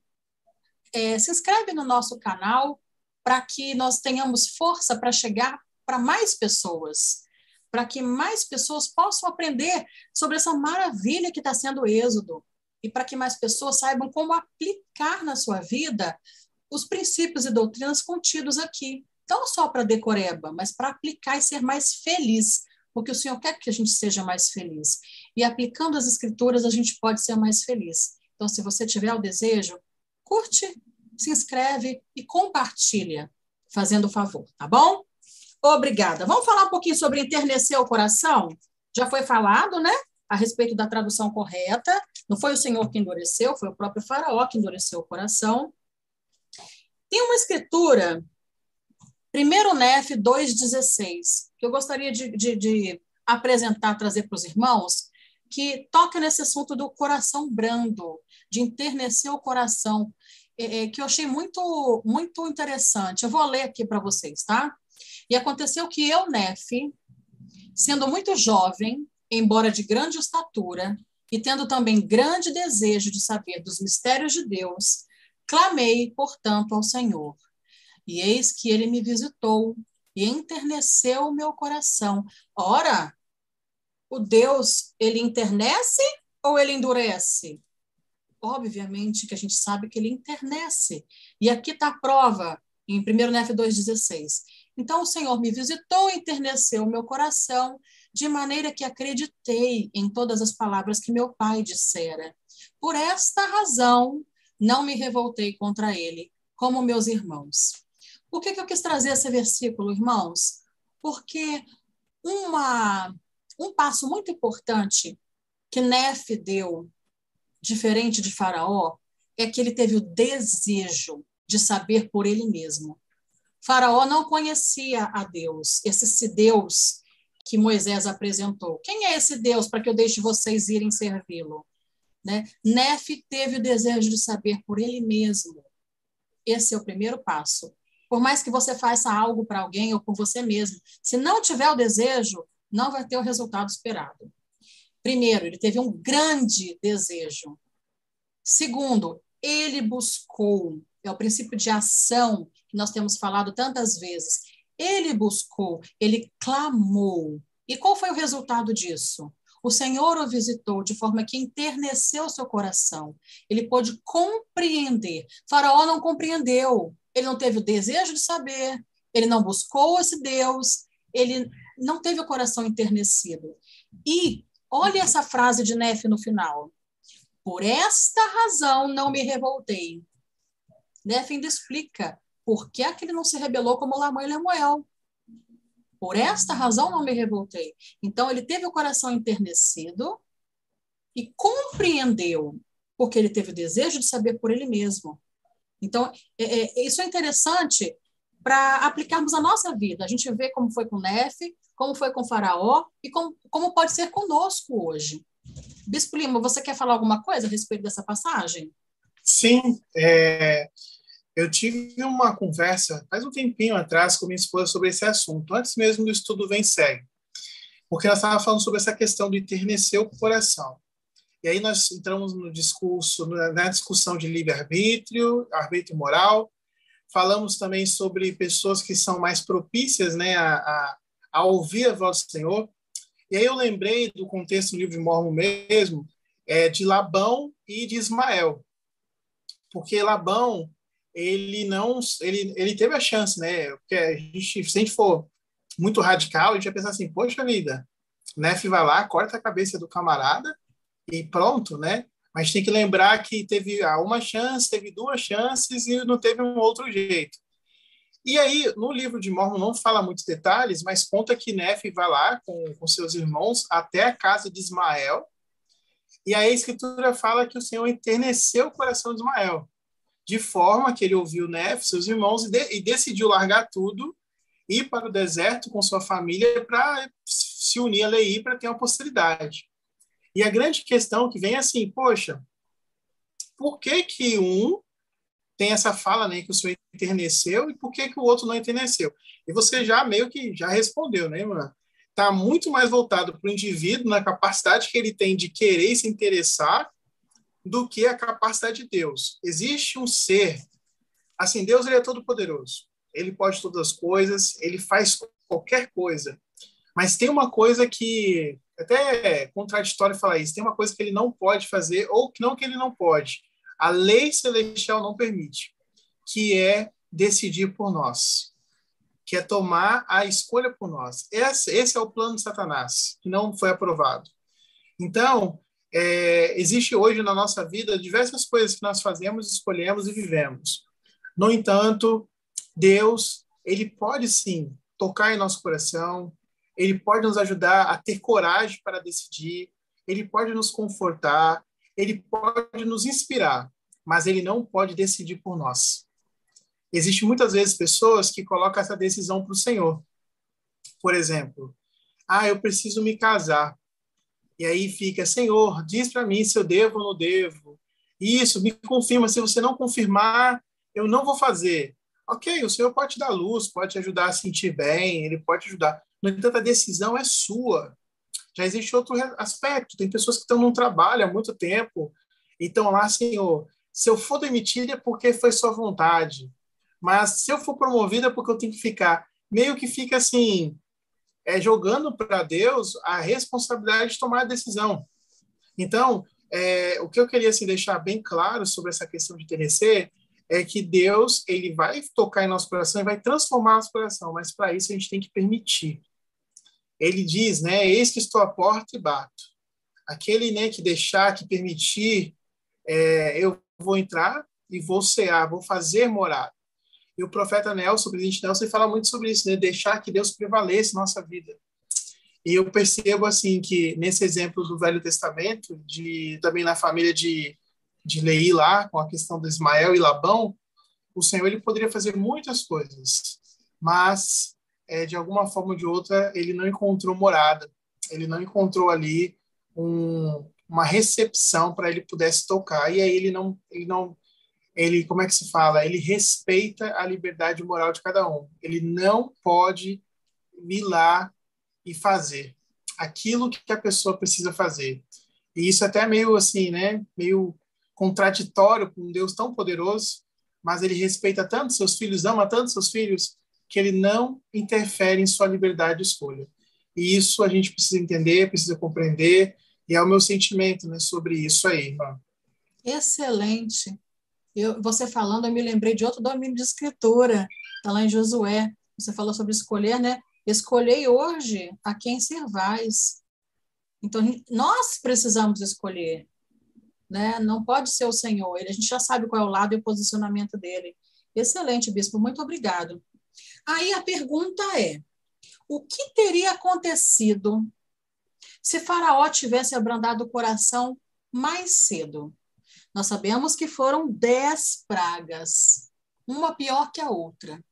é, se inscreve no nosso canal para que nós tenhamos força para chegar para mais pessoas, para que mais pessoas possam aprender sobre essa maravilha que está sendo o Êxodo e para que mais pessoas saibam como aplicar na sua vida os princípios e doutrinas contidos aqui. Não só para decoreba, mas para aplicar e ser mais feliz, porque o Senhor quer que a gente seja mais feliz. E aplicando as escrituras, a gente pode ser mais feliz. Então, se você tiver o desejo, curte, se inscreve e compartilha, fazendo o favor, tá bom? Obrigada. Vamos falar um pouquinho sobre enternecer o coração? Já foi falado, né? A respeito da tradução correta. Não foi o Senhor que endureceu, foi o próprio Faraó que endureceu o coração. Tem uma escritura, 1 Nef 2,16, que eu gostaria de, de, de apresentar, trazer para os irmãos, que toca nesse assunto do coração brando, de enternecer o coração, é, é, que eu achei muito, muito interessante. Eu vou ler aqui para vocês, tá? E aconteceu que eu, Nefe, sendo muito jovem, embora de grande estatura, e tendo também grande desejo de saber dos mistérios de Deus, clamei, portanto, ao Senhor. E eis que ele me visitou e enterneceu o meu coração. Ora, o Deus, ele internece ou ele endurece? Obviamente que a gente sabe que ele internece. E aqui está a prova, em 1 Nef 2,16. Então o Senhor me visitou e enterneceu o meu coração, de maneira que acreditei em todas as palavras que meu pai dissera. Por esta razão, não me revoltei contra ele, como meus irmãos. Por que, que eu quis trazer esse versículo, irmãos? Porque uma um passo muito importante que Nefe deu, diferente de Faraó, é que ele teve o desejo de saber por ele mesmo. Faraó não conhecia a Deus, esse Deus que Moisés apresentou. Quem é esse Deus para que eu deixe vocês irem servi-lo? Né? Nefe teve o desejo de saber por ele mesmo. Esse é o primeiro passo. Por mais que você faça algo para alguém ou por você mesmo, se não tiver o desejo, não vai ter o resultado esperado. Primeiro, ele teve um grande desejo. Segundo, ele buscou é o princípio de ação que nós temos falado tantas vezes. Ele buscou, ele clamou. E qual foi o resultado disso? O Senhor o visitou de forma que enterneceu seu coração. Ele pôde compreender. Faraó não compreendeu. Ele não teve o desejo de saber. Ele não buscou esse Deus. Ele não teve o coração enternecido. E olha essa frase de Nefe no final. Por esta razão não me revoltei. Nefe ainda explica por que, é que ele não se rebelou como Lamã e Lemuel. Por esta razão não me revoltei. Então, ele teve o coração enternecido e compreendeu, porque ele teve o desejo de saber por ele mesmo. Então, é, é, isso é interessante para aplicarmos a nossa vida. A gente vê como foi com Nefe, como foi com Faraó e como, como pode ser conosco hoje. Bispo Lima, você quer falar alguma coisa a respeito dessa passagem? Sim, é, eu tive uma conversa faz um tempinho atrás com minha esposa sobre esse assunto, antes mesmo do estudo Vem Segue, porque nós estávamos falando sobre essa questão do enternecer o coração. E aí nós entramos no discurso, na discussão de livre-arbítrio, arbítrio moral, falamos também sobre pessoas que são mais propícias né, a, a, a ouvir a voz do Senhor. E aí eu lembrei do contexto do livro de Mormon mesmo, é, de Labão e de Ismael. Porque Labão ele não ele, ele teve a chance, né? Porque a gente, se a gente for muito radical, a gente vai pensar assim, poxa vida, Nef vai lá, corta a cabeça do camarada e pronto, né? Mas tem que lembrar que teve uma chance, teve duas chances e não teve um outro jeito. E aí, no livro de Mormon não fala muitos detalhes, mas conta que Nef vai lá com, com seus irmãos até a casa de Ismael, e aí a escritura fala que o Senhor enterneceu o coração de Ismael de forma que ele ouviu Nef, seus irmãos, e, de, e decidiu largar tudo, ir para o deserto com sua família para se unir a Lei para ter uma posteridade. E a grande questão que vem é assim, poxa, por que que um tem essa fala, né, que o senhor enterneceu, e por que que o outro não enterneceu? E você já meio que já respondeu, né, mano? Está muito mais voltado para o indivíduo, na capacidade que ele tem de querer se interessar, do que a capacidade de Deus. Existe um ser, assim, Deus ele é todo poderoso. Ele pode todas as coisas, ele faz qualquer coisa. Mas tem uma coisa que até é contraditório falar isso, tem uma coisa que ele não pode fazer ou que não que ele não pode. A lei celestial não permite, que é decidir por nós, que é tomar a escolha por nós. Esse, esse é o plano de Satanás, que não foi aprovado. Então, é, existe hoje na nossa vida diversas coisas que nós fazemos, escolhemos e vivemos. No entanto, Deus, ele pode sim tocar em nosso coração, ele pode nos ajudar a ter coragem para decidir, ele pode nos confortar, ele pode nos inspirar, mas ele não pode decidir por nós. Existem muitas vezes pessoas que colocam essa decisão para o Senhor. Por exemplo, ah, eu preciso me casar. E aí fica, Senhor, diz para mim se eu devo ou não devo. Isso, me confirma. Se você não confirmar, eu não vou fazer. Ok, o Senhor pode te dar luz, pode te ajudar a sentir bem, ele pode te ajudar. No entanto, a decisão é sua. Já existe outro aspecto. Tem pessoas que estão num trabalho há muito tempo e estão lá, Senhor, se eu for demitida é porque foi sua vontade. Mas se eu for promovida é porque eu tenho que ficar. Meio que fica assim, é, jogando para Deus a responsabilidade de tomar a decisão. Então, é, o que eu queria assim, deixar bem claro sobre essa questão de TNC é que Deus ele vai tocar em nosso coração e vai transformar nosso coração, mas para isso a gente tem que permitir. Ele diz, né, eis que estou à porta e bato. Aquele né, que deixar, que permitir, é, eu vou entrar e vou cear, vou fazer morada. E o profeta Nelson, o presidente Nelson, fala muito sobre isso, né? Deixar que Deus prevaleça nossa vida. E eu percebo, assim, que nesse exemplo do Velho Testamento, de também na família de, de Leí lá, com a questão do Ismael e Labão, o Senhor ele poderia fazer muitas coisas, mas é, de alguma forma ou de outra ele não encontrou morada, ele não encontrou ali um, uma recepção para ele pudesse tocar e aí ele não ele não ele, como é que se fala? Ele respeita a liberdade moral de cada um. Ele não pode ir lá e fazer aquilo que a pessoa precisa fazer. E isso é até meio assim, né? Meio contraditório com um Deus tão poderoso, mas ele respeita tanto seus filhos, ama tanto seus filhos, que ele não interfere em sua liberdade de escolha. E isso a gente precisa entender, precisa compreender, e é o meu sentimento né, sobre isso aí, irmã. Excelente. Eu, você falando, eu me lembrei de outro domínio de escritura, está lá em Josué. Você falou sobre escolher, né? Escolhei hoje a quem servais. Então, nós precisamos escolher. Né? Não pode ser o Senhor. A gente já sabe qual é o lado e o posicionamento dele. Excelente, bispo. Muito obrigado. Aí a pergunta é: o que teria acontecido se Faraó tivesse abrandado o coração mais cedo? Nós sabemos que foram dez pragas, uma pior que a outra.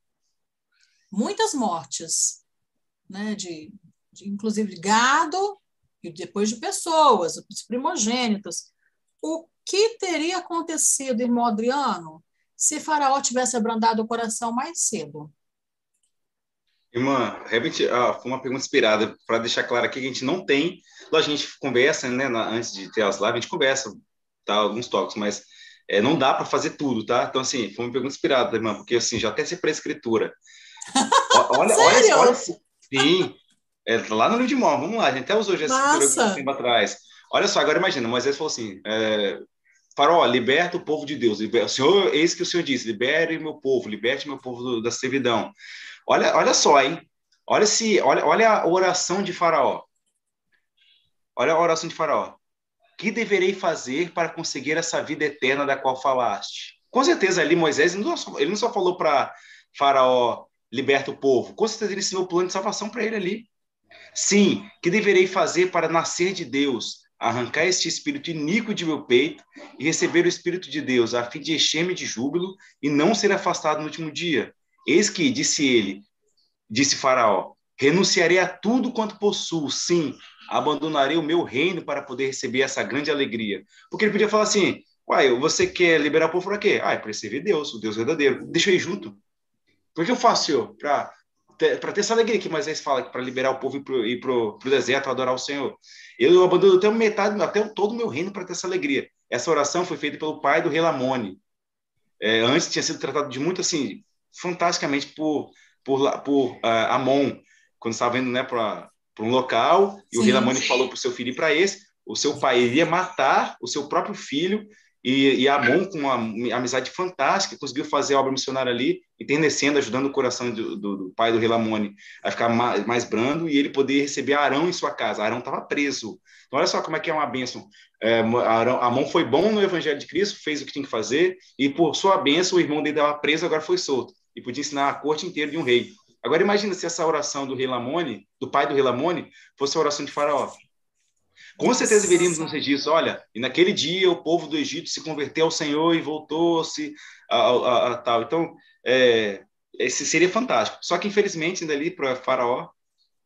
Muitas mortes, né, de, de inclusive de gado e depois de pessoas, os primogênitos. O que teria acontecido, irmão Adriano, se Faraó tivesse abrandado o coração mais cedo? Irmã, realmente ah, foi uma pergunta inspirada para deixar claro aqui que a gente não tem. A gente conversa, né, na, antes de ter as lives, a gente conversa, tá, alguns toques, mas é, não dá para fazer tudo, tá? Então, assim, foi uma pergunta inspirada, irmã, porque assim, já até se para escritura. Olha, olha, olha, sim, é, lá no livro de Mó, vamos lá, a gente até usou já esse tempo atrás. Olha só, agora imagina, Moisés falou assim: é, Farol, liberta o povo de Deus. Liberta, o Senhor, eis que o Senhor disse: libere meu povo, liberte meu povo do, da servidão. Olha, olha só, hein? Olha, se, olha, olha a oração de Faraó. Olha a oração de Faraó. Que deverei fazer para conseguir essa vida eterna da qual falaste? Com certeza ali Moisés ele não só, ele não só falou para Faraó liberta o povo. Com certeza ele ensinou o plano de salvação para ele ali. Sim, que deverei fazer para nascer de Deus, arrancar este espírito iníquo de meu peito e receber o espírito de Deus, a fim de encher-me de júbilo e não ser afastado no último dia. Eis que, disse ele, disse Faraó, renunciarei a tudo quanto possuo, sim, abandonarei o meu reino para poder receber essa grande alegria. Porque ele podia falar assim, uai, você quer liberar o povo para quê? Ah, é para receber Deus, o Deus verdadeiro. Deixa eu ir junto. Por que eu faço, Senhor? Para ter, ter essa alegria que Moisés fala, para liberar o povo e ir para o deserto, adorar o Senhor. Eu abandono até metade, até todo o meu reino para ter essa alegria. Essa oração foi feita pelo pai do Relamone. É, antes tinha sido tratado de muito assim, fantasticamente por, por, por uh, Amon, quando estava indo né, para um local, e sim, o rei Lamone falou para o seu filho ir para esse, o seu pai iria matar o seu próprio filho, e, e Amon, com uma amizade fantástica, conseguiu fazer a obra missionária ali, entendecendo, ajudando o coração do, do, do pai do rei Lamone a ficar mais, mais, brando, e ele poder receber Arão em sua casa. Arão estava preso. Então, olha só como é que é uma bênção. É, Arão, Amon foi bom no evangelho de Cristo, fez o que tinha que fazer, e por sua bênção, o irmão dele estava preso, agora foi solto e podia ensinar a corte inteira de um rei. Agora imagina se essa oração do rei Lamone, do pai do rei Lamone, fosse a oração de Faraó. Com certeza veríamos nos registros, olha, e naquele dia o povo do Egito se converteu ao Senhor e voltou-se a, a, a, tal. Então, é, esse seria fantástico. Só que, infelizmente, ainda ali para Faraó,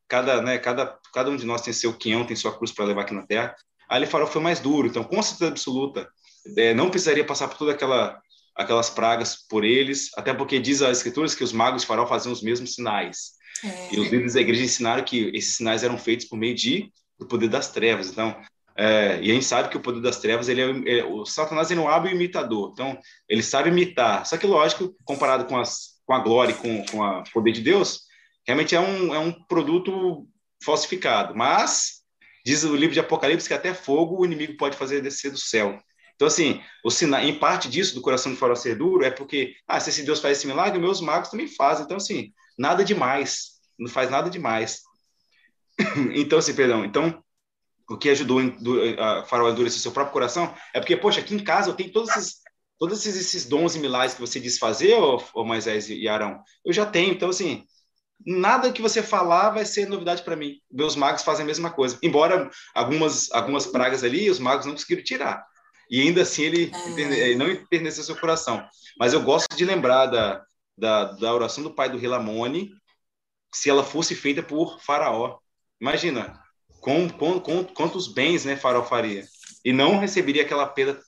cada, né, cada, cada um de nós tem seu quinhão, tem sua cruz para levar aqui na terra. Ali Faraó foi mais duro. Então, com certeza absoluta, é, não precisaria passar por toda aquela aquelas pragas por eles, até porque diz as escrituras que os magos de Faraó faziam os mesmos sinais. É. E os líderes da igreja ensinaram que esses sinais eram feitos por meio de do poder das trevas. Então, é, e a gente sabe que o poder das trevas, ele é, é o Satanás ele é um hábil imitador. Então, ele sabe imitar. Só que, lógico, comparado com, as, com a glória e com, com o poder de Deus, realmente é um, é um produto falsificado. Mas, diz o livro de Apocalipse que até fogo o inimigo pode fazer descer do céu. Então, assim, o sina... em parte disso, do coração de fora ser duro, é porque, ah, se esse Deus faz esse milagre, meus magos também fazem. Então, assim, nada demais. Não faz nada demais. então, assim, perdão. Então, o que ajudou a Faraó a endurecer seu próprio coração é porque, poxa, aqui em casa eu tenho todos esses, todos esses, dons e milagres que você diz fazer, ô, ô Moisés e Arão. Eu já tenho. Então, assim, nada que você falar vai ser novidade para mim. Meus magos fazem a mesma coisa. Embora algumas, algumas pragas ali, os magos não conseguiram tirar e ainda assim ele, é. não enterneceu seu coração. Mas eu gosto de lembrar da, da, da oração do pai do Relamone, se ela fosse feita por Faraó. Imagina, com, com, com, quantos bens né, Faraó faria. E não receberia aquela perda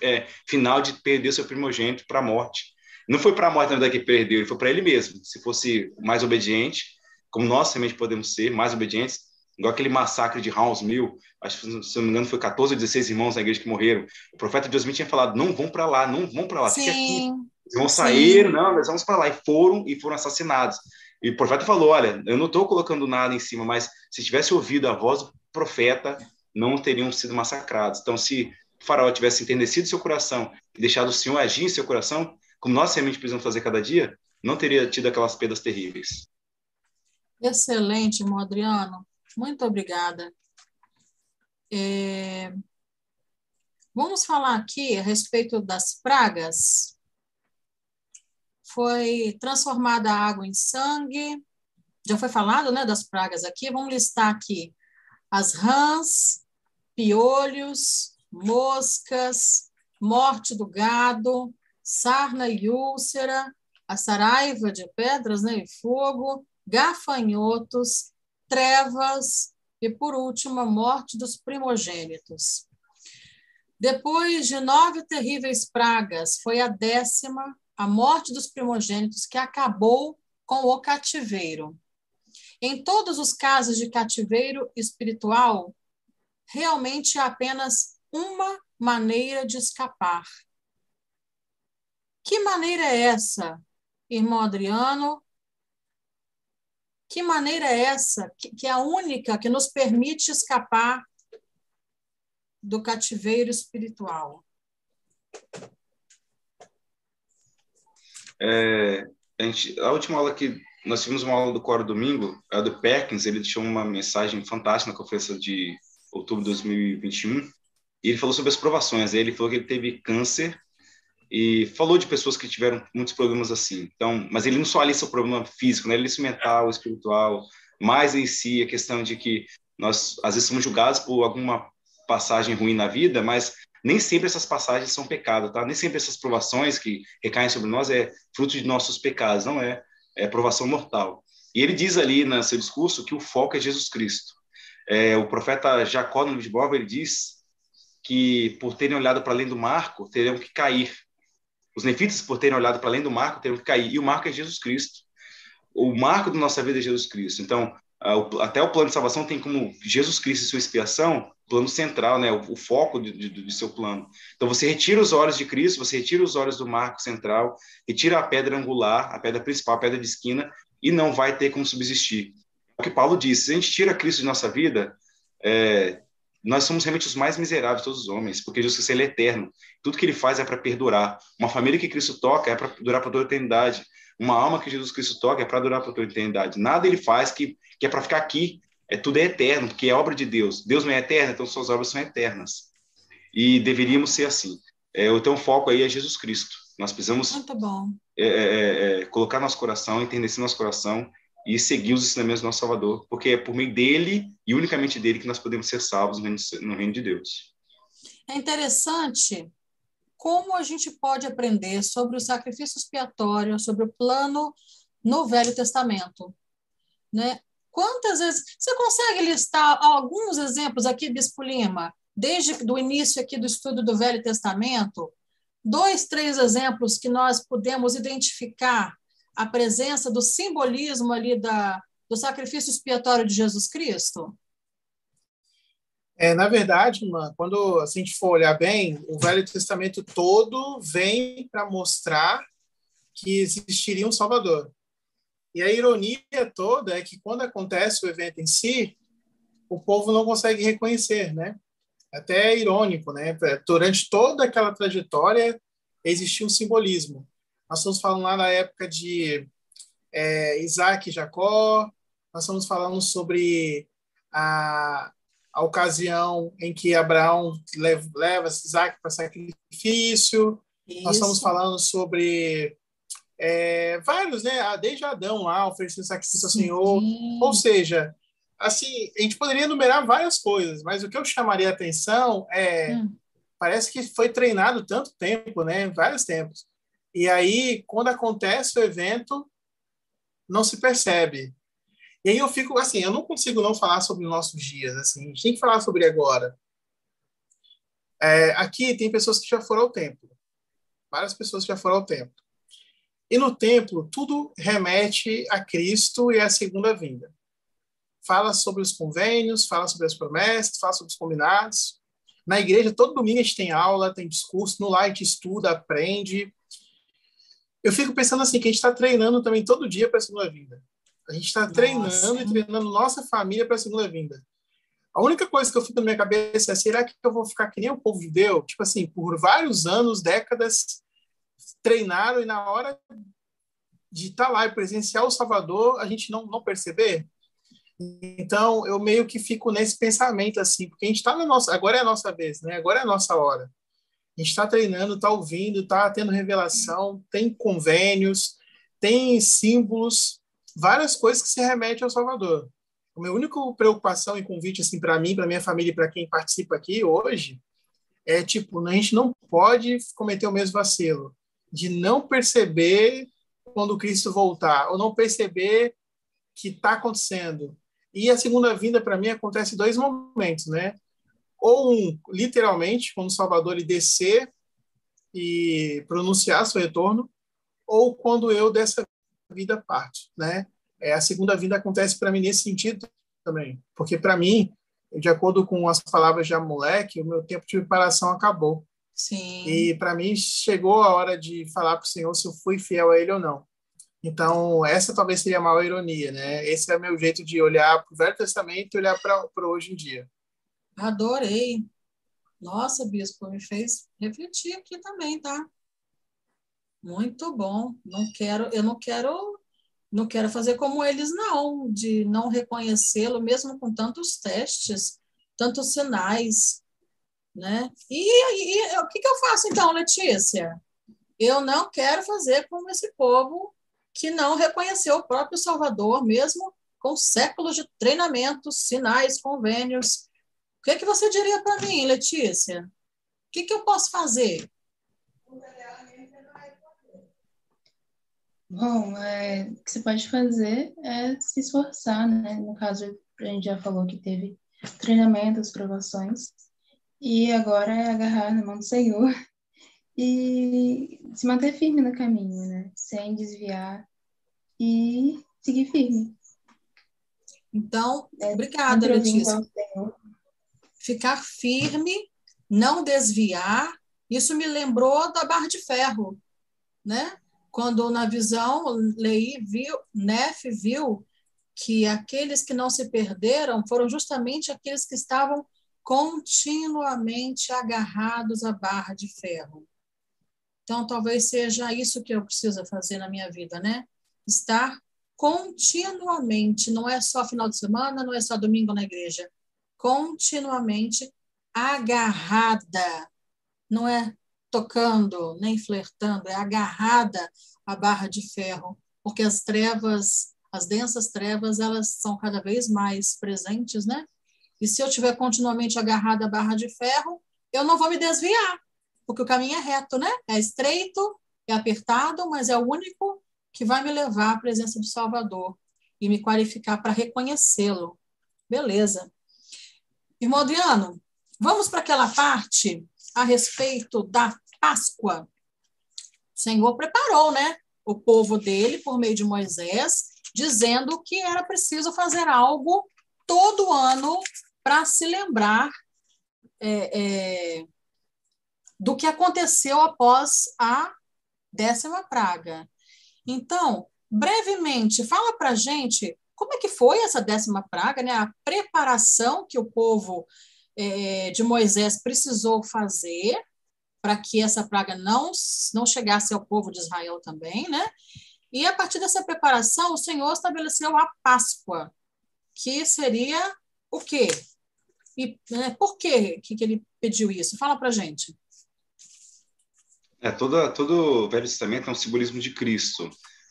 é, final de perder seu primogênito para a morte. Não foi para a morte, na verdade, que perdeu, ele foi para ele mesmo. Se fosse mais obediente, como nós também podemos ser, mais obedientes, igual aquele massacre de Mill, acho que, se não me engano, foi 14 ou 16 irmãos na igreja que morreram. O profeta Deus tinha falado, não vão para lá, não vão para lá, Sim. Eles vão sair, Sim. não, nós vamos para lá. E foram, e foram assassinados. E o profeta falou: Olha, eu não estou colocando nada em cima, mas se tivesse ouvido a voz do profeta, não teriam sido massacrados. Então, se o faraó tivesse entendecido seu coração e deixado o Senhor agir em seu coração, como nós realmente precisamos fazer cada dia, não teria tido aquelas perdas terríveis. Excelente, irmão Adriano. Muito obrigada. É... Vamos falar aqui a respeito das pragas foi transformada a água em sangue. Já foi falado né, das pragas aqui. Vamos listar aqui as rãs, piolhos, moscas, morte do gado, sarna e úlcera, a saraiva de pedras né, e fogo, gafanhotos, trevas e, por último, a morte dos primogênitos. Depois de nove terríveis pragas, foi a décima a morte dos primogênitos que acabou com o cativeiro. Em todos os casos de cativeiro espiritual, realmente há apenas uma maneira de escapar. Que maneira é essa, irmão Adriano? Que maneira é essa, que é a única que nos permite escapar do cativeiro espiritual? É, a, gente, a, última aula que nós tivemos uma aula do Coro Domingo, a do Perkins, ele deixou uma mensagem fantástica na conferência de outubro de 2021, e ele falou sobre as provações. Ele falou que ele teve câncer e falou de pessoas que tiveram muitos problemas assim. Então, mas ele não só alista o problema físico, né? Ele lista mental, espiritual, mais em si a questão de que nós às vezes somos julgados por alguma passagem ruim na vida, mas nem sempre essas passagens são pecado, tá? Nem sempre essas provações que recaem sobre nós é fruto de nossos pecados, não é, é provação mortal. E ele diz ali no seu discurso que o foco é Jesus Cristo. É, o profeta Jacó, no livro de Bob, ele diz que por terem olhado para além do marco, teriam que cair. Os nefitas, por terem olhado para além do marco, teriam que cair. E o marco é Jesus Cristo. O marco da nossa vida é Jesus Cristo. Então, até o plano de salvação tem como Jesus Cristo e sua expiação plano central, né, o, foco de, de, de, seu plano. Então você retira os olhos de Cristo, você retira os olhos do marco central, retira a pedra angular, a pedra principal, a pedra de esquina, e não vai ter como subsistir. O que Paulo disse: se a gente tira Cristo de nossa vida, é, nós somos realmente os mais miseráveis de todos os homens, porque Jesus Cristo ele é eterno. Tudo que ele faz é para perdurar. Uma família que Cristo toca é para durar para toda a eternidade. Uma alma que Jesus Cristo toca é para durar para a eternidade. Nada ele faz que, que é para ficar aqui é tudo é eterno, porque é obra de Deus. Deus não é eterno, então suas obras são eternas. E deveríamos ser assim. É, então o foco aí é Jesus Cristo. Nós precisamos é, é, é, é, colocar nosso coração, entender nosso coração e seguir os ensinamentos do nosso Salvador, porque é por meio dele e unicamente dele que nós podemos ser salvos no reino de Deus. É interessante como a gente pode aprender sobre o sacrifício expiatório, sobre o plano no Velho Testamento. Né? Quantas vezes você consegue listar alguns exemplos aqui, Bispo Lima, desde o início aqui do estudo do Velho Testamento, dois, três exemplos que nós podemos identificar a presença do simbolismo ali da, do sacrifício expiatório de Jesus Cristo? É, na verdade, mano, quando a gente for olhar bem, o Velho Testamento todo vem para mostrar que existiria um Salvador. E a ironia toda é que quando acontece o evento em si, o povo não consegue reconhecer, né? Até é irônico, né? Durante toda aquela trajetória existia um simbolismo. Nós estamos falando lá na época de é, Isaac e Jacó, nós estamos falando sobre a, a ocasião em que Abraão leva, Isaac para sacrifício, Isso. nós estamos falando sobre é, vários, né? Ah, desde Adão lá, oferecendo sacrifício ao Senhor. Ou seja, assim, a gente poderia enumerar várias coisas, mas o que eu chamaria a atenção é. Hum. Parece que foi treinado tanto tempo, né? Vários tempos. E aí, quando acontece o evento, não se percebe. E aí eu fico assim, eu não consigo não falar sobre nossos dias, assim, a gente tem que falar sobre agora. É, aqui tem pessoas que já foram ao templo. Várias pessoas já foram ao templo. E no templo, tudo remete a Cristo e à segunda vinda. Fala sobre os convênios, fala sobre as promessas, fala sobre os combinados. Na igreja, todo domingo a gente tem aula, tem discurso, no lá a gente estuda, aprende. eu fico pensando assim, que a gente está treinando também todo dia para a segunda vinda. A gente está treinando e treinando nossa família para a segunda vinda. A única coisa que eu fico na minha cabeça é: será que eu vou ficar que nem o povo judeu? Tipo assim, por vários anos, décadas, treinaram e na hora de estar tá lá e presenciar o Salvador, a gente não, não perceber? Então, eu meio que fico nesse pensamento, assim, porque a gente está na nossa. Agora é a nossa vez, né? Agora é a nossa hora. A gente está treinando, está ouvindo, está tendo revelação, tem convênios, tem símbolos, várias coisas que se remetem ao Salvador. A minha única preocupação e convite assim para mim, para minha família e para quem participa aqui hoje é tipo, a gente não pode cometer o mesmo vacilo de não perceber quando Cristo voltar, ou não perceber que está acontecendo. E a segunda vinda para mim acontece em dois momentos, né? Ou um, literalmente, quando o Salvador ele descer e pronunciar seu retorno, ou quando eu dessa vida parto, né? É, a segunda vinda acontece para mim nesse sentido também, porque para mim, de acordo com as palavras de moleque, o meu tempo de preparação acabou. Sim. E para mim chegou a hora de falar para o Senhor se eu fui fiel a Ele ou não. Então, essa talvez seria a maior ironia, né? Esse é o meu jeito de olhar para o Velho Testamento e olhar para hoje em dia. Adorei. Nossa, bispo, me fez refletir aqui também, tá? Muito bom. Não quero, eu não quero, não quero fazer como eles não, de não reconhecê-lo mesmo com tantos testes, tantos sinais, né? E, e, e o que, que eu faço então, Letícia? Eu não quero fazer como esse povo que não reconheceu o próprio Salvador, mesmo com séculos de treinamentos, sinais, convênios. O que, é que você diria para mim, Letícia? O que, que eu posso fazer? Bom, é, o que você pode fazer é se esforçar, né? No caso, a gente já falou que teve treinamentos, provações, e agora é agarrar na mão do Senhor e se manter firme no caminho, né? Sem desviar e seguir firme. Então, é, obrigada, Letícia. Ficar firme, não desviar. Isso me lembrou da barra de ferro, né? Quando na visão Lei viu, Nef viu que aqueles que não se perderam foram justamente aqueles que estavam continuamente agarrados à barra de ferro. Então, talvez seja isso que eu preciso fazer na minha vida, né? Estar continuamente, não é só final de semana, não é só domingo na igreja, continuamente agarrada, não é tocando, nem flertando, é agarrada à barra de ferro, porque as trevas, as densas trevas, elas são cada vez mais presentes, né? E se eu estiver continuamente agarrada à barra de ferro, eu não vou me desviar, porque o caminho é reto, né? É estreito, é apertado, mas é o único que vai me levar à presença do Salvador e me qualificar para reconhecê-lo. Beleza. Irmão Adriano, vamos para aquela parte a respeito da Páscoa. O Senhor preparou, né? O povo dele por meio de Moisés, dizendo que era preciso fazer algo todo ano para se lembrar é, é, do que aconteceu após a décima praga. Então, brevemente, fala para a gente como é que foi essa décima praga, né? a preparação que o povo é, de Moisés precisou fazer para que essa praga não, não chegasse ao povo de Israel também, né? E a partir dessa preparação, o Senhor estabeleceu a Páscoa, que seria o quê? E né, por quê que, que ele pediu isso? Fala para gente. É, todo, todo o Velho Testamento é um simbolismo de Cristo.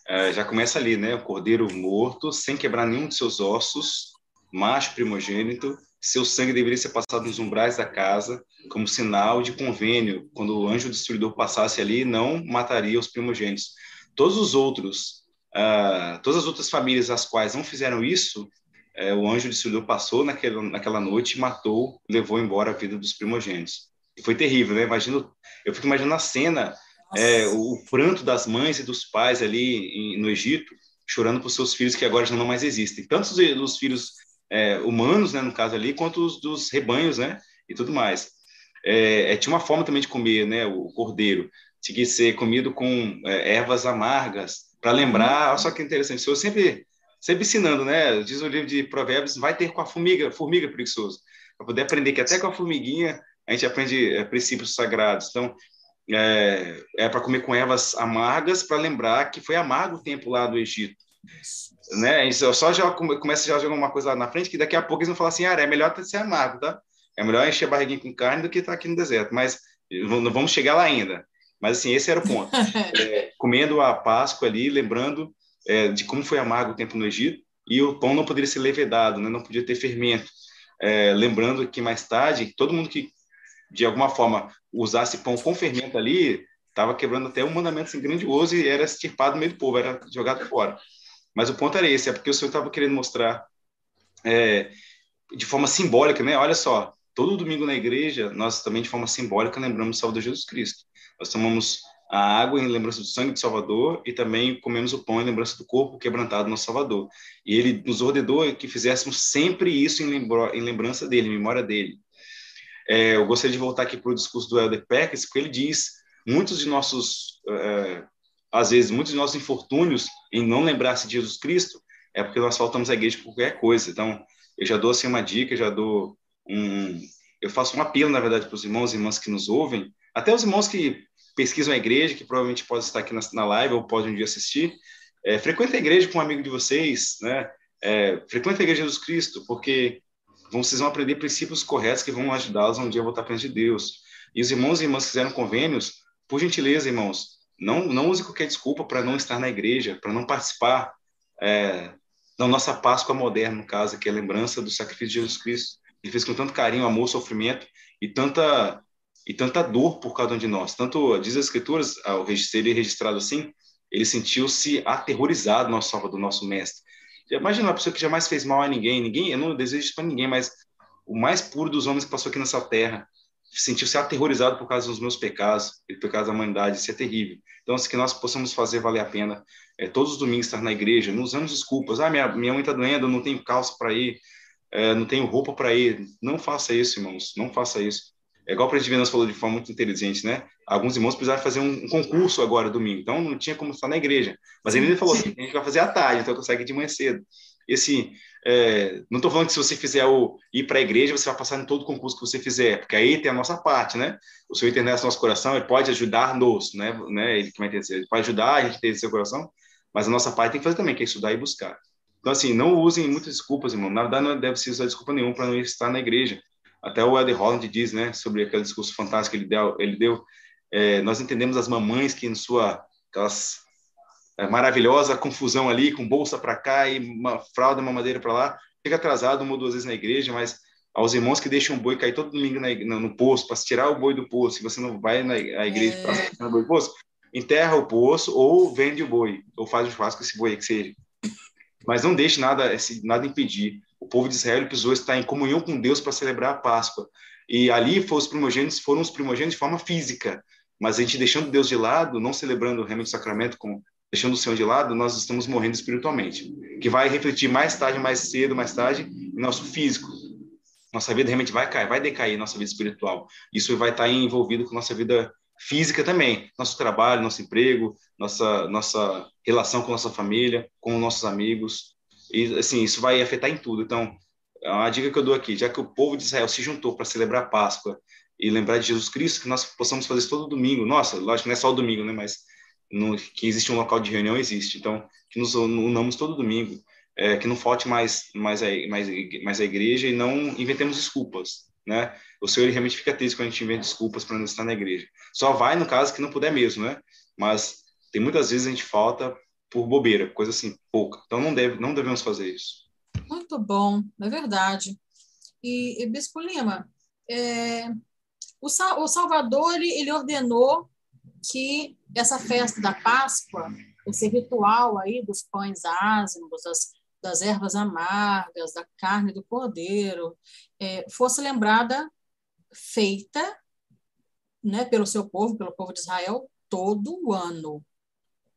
É, já começa ali, né? O cordeiro morto, sem quebrar nenhum de seus ossos, macho primogênito, seu sangue deveria ser passado nos umbrais da casa, como sinal de convênio. Quando o anjo destruidor passasse ali, não mataria os primogênitos. Todos os outros, uh, todas as outras famílias as quais não fizeram isso, é, o anjo destruidor passou naquela, naquela noite matou, levou embora a vida dos primogênitos. E foi terrível, né? Imagino, eu fico imaginando a cena, é, o, pranto das mães e dos pais ali em, no Egito, chorando por seus filhos que agora já não mais existem. Tanto os, os filhos é, humanos, né, no caso ali, quanto os dos rebanhos, né? E tudo mais. É, é, tinha uma forma também de comer, né? O cordeiro tinha que ser comido com é, ervas amargas, para lembrar, olha só que interessante, o Senhor sempre, sempre ensinando, né? Diz o livro de Provérbios, vai ter com a formiga, formiga preguiçoso, para poder aprender que até com a formiguinha a gente aprende é, princípios sagrados. Então, é, é para comer com ervas amargas, para lembrar que foi amargo o tempo lá do Egito. Né? Isso só já começa já a jogar uma coisa lá na frente, que daqui a pouco eles vão falar assim, ah, é melhor ser amargo, tá? É melhor encher a barriguinha com carne do que estar tá aqui no deserto. Mas não vamos chegar lá ainda. Mas, assim, esse era o ponto. É, comendo a Páscoa ali, lembrando é, de como foi amargo o tempo no Egito, e o pão não poderia ser levedado, né? não podia ter fermento. É, lembrando que mais tarde, todo mundo que de alguma forma usasse pão com fermento ali, estava quebrando até um mandamento assim, grandioso e era extirpado no meio do povo, era jogado fora. Mas o ponto era esse, é porque o Senhor estava querendo mostrar é, de forma simbólica, né? Olha só, todo domingo na igreja, nós também de forma simbólica lembramos o Salvador Jesus Cristo. Nós tomamos a água em lembrança do sangue de Salvador e também comemos o pão em lembrança do corpo quebrantado no Salvador. E ele nos ordenou que fizéssemos sempre isso em, lembrança dele, em memória dele. É, eu gostaria de voltar aqui para o discurso do Elder Peckes, porque ele diz muitos de nossos, é, às vezes, muitos de nossos infortúnios em não lembrar-se de Jesus Cristo é porque nós faltamos a igreja por qualquer coisa. Então, eu já dou assim uma dica, já dou um, eu faço um apelo, na verdade, para os irmãos e irmãs que nos ouvem, até os irmãos que pesquisam a igreja, que provavelmente podem estar aqui na, live ou podem um dia assistir, é, frequenta a igreja com um amigo de vocês, né? É, frequenta a igreja de Jesus Cristo, porque vocês vão aprender princípios corretos que vão ajudá-los um dia a voltar para de Deus. E os irmãos e irmãs que fizeram convênios, por gentileza, irmãos, não, não use qualquer desculpa para não estar na igreja, para não participar é, da nossa Páscoa moderna, no caso, que é a lembrança do sacrifício de Jesus Cristo. Ele fez com tanto carinho, amor, sofrimento e tanta e tanta dor por cada um de nós. Tanto diz as escrituras, ao ser registrado assim, ele sentiu-se aterrorizado, nosso Salvador, nosso mestre. Imagina uma pessoa que jamais fez mal a ninguém, ninguém, eu não desejo isso para ninguém, mas o mais puro dos homens que passou aqui nessa terra sentiu-se aterrorizado por causa dos meus pecados e por causa da humanidade, isso é terrível. Então, se que nós possamos fazer valer a pena, é, todos os domingos estar na igreja, não usamos desculpas, ah, minha, minha mãe está doendo, eu não tenho calça para ir, é, não tenho roupa para ir. Não faça isso, irmãos, não faça isso. É igual o presidente Venâncio falou de forma muito inteligente, né? Alguns irmãos precisaram fazer um, um, concurso agora, domingo, então não tinha como estar na igreja. Mas ele falou assim, a gente vai fazer à tarde, então consegue de manhã cedo. E assim, é, não estou falando que se você fizer o ir para a igreja, você vai passar em todo concurso que você fizer, porque aí tem a nossa parte, né? O Senhor entender nosso coração, ele pode ajudar-nos, né? né? Ele, como é que ele pode ajudar a gente a ter seu coração, mas a nossa parte tem que fazer também, que é estudar e buscar. Então, assim, não usem muitas desculpas, irmão. Na verdade, não deve se usar desculpa nenhuma para não estar na igreja. Até o Ed Holland diz, né, sobre aquele discurso fantástico que ele deu, ele deu é, nós entendemos as mamães que em sua maravilhosa confusão ali, com bolsa para cá e uma fralda, uma madeira para lá, chega atrasado uma ou duas vezes na igreja, mas aos irmãos que deixam o boi cair todo domingo na, no, no poço, para tirar o boi do poço, se você não vai na igreja é. para tirar o boi do poço, enterra o poço ou vende o boi, ou faz o churrasco com esse boi que seja. Mas não deixe nada, nada impedir o povo de Israel precisou estar em comunhão com Deus para celebrar a Páscoa. E ali foram os primogênitos, foram os primogênitos de forma física. Mas a gente deixando Deus de lado, não celebrando realmente o sacramento, com, deixando o Senhor de lado, nós estamos morrendo espiritualmente. Que vai refletir mais tarde, mais cedo, mais tarde, em nosso físico. Nossa vida realmente vai cair, vai decair nossa vida espiritual. Isso vai estar envolvido com nossa vida física também, nosso trabalho, nosso emprego, nossa nossa relação com nossa família, com nossos amigos, e, assim, isso vai afetar em tudo. Então, a dica que eu dou aqui, já que o povo de Israel se juntou para celebrar a Páscoa e lembrar de Jesus Cristo, que nós possamos fazer isso todo domingo. Nossa, lógico, não é só o domingo, né? Mas no, que existe um local de reunião, existe. Então, que nos unamos todo domingo, é, que não falte mais, mais, a, mais, mais a igreja e não inventemos desculpas, né? O Senhor realmente fica triste quando a gente inventa desculpas para não estar na igreja. Só vai no caso que não puder mesmo, né? Mas tem muitas vezes a gente falta por bobeira, coisa assim, pouca. Então não, deve, não devemos fazer isso. Muito bom, é verdade. E, e Bispo Lima, é, o, o Salvador ele, ele ordenou que essa festa da Páscoa, esse ritual aí dos pães ázimos, das, das ervas amargas, da carne do cordeiro, é, fosse lembrada, feita né, pelo seu povo, pelo povo de Israel, todo ano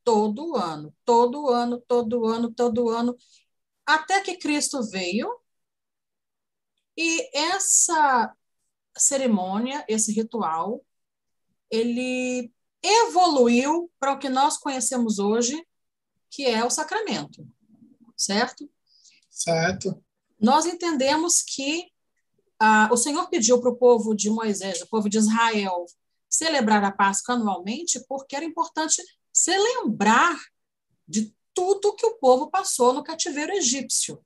todo ano, todo ano, todo ano, todo ano, até que Cristo veio. E essa cerimônia, esse ritual, ele evoluiu para o que nós conhecemos hoje, que é o sacramento, certo? Certo. Nós entendemos que ah, o Senhor pediu para o povo de Moisés, o povo de Israel, celebrar a Páscoa anualmente, porque era importante se lembrar de tudo que o povo passou no cativeiro egípcio.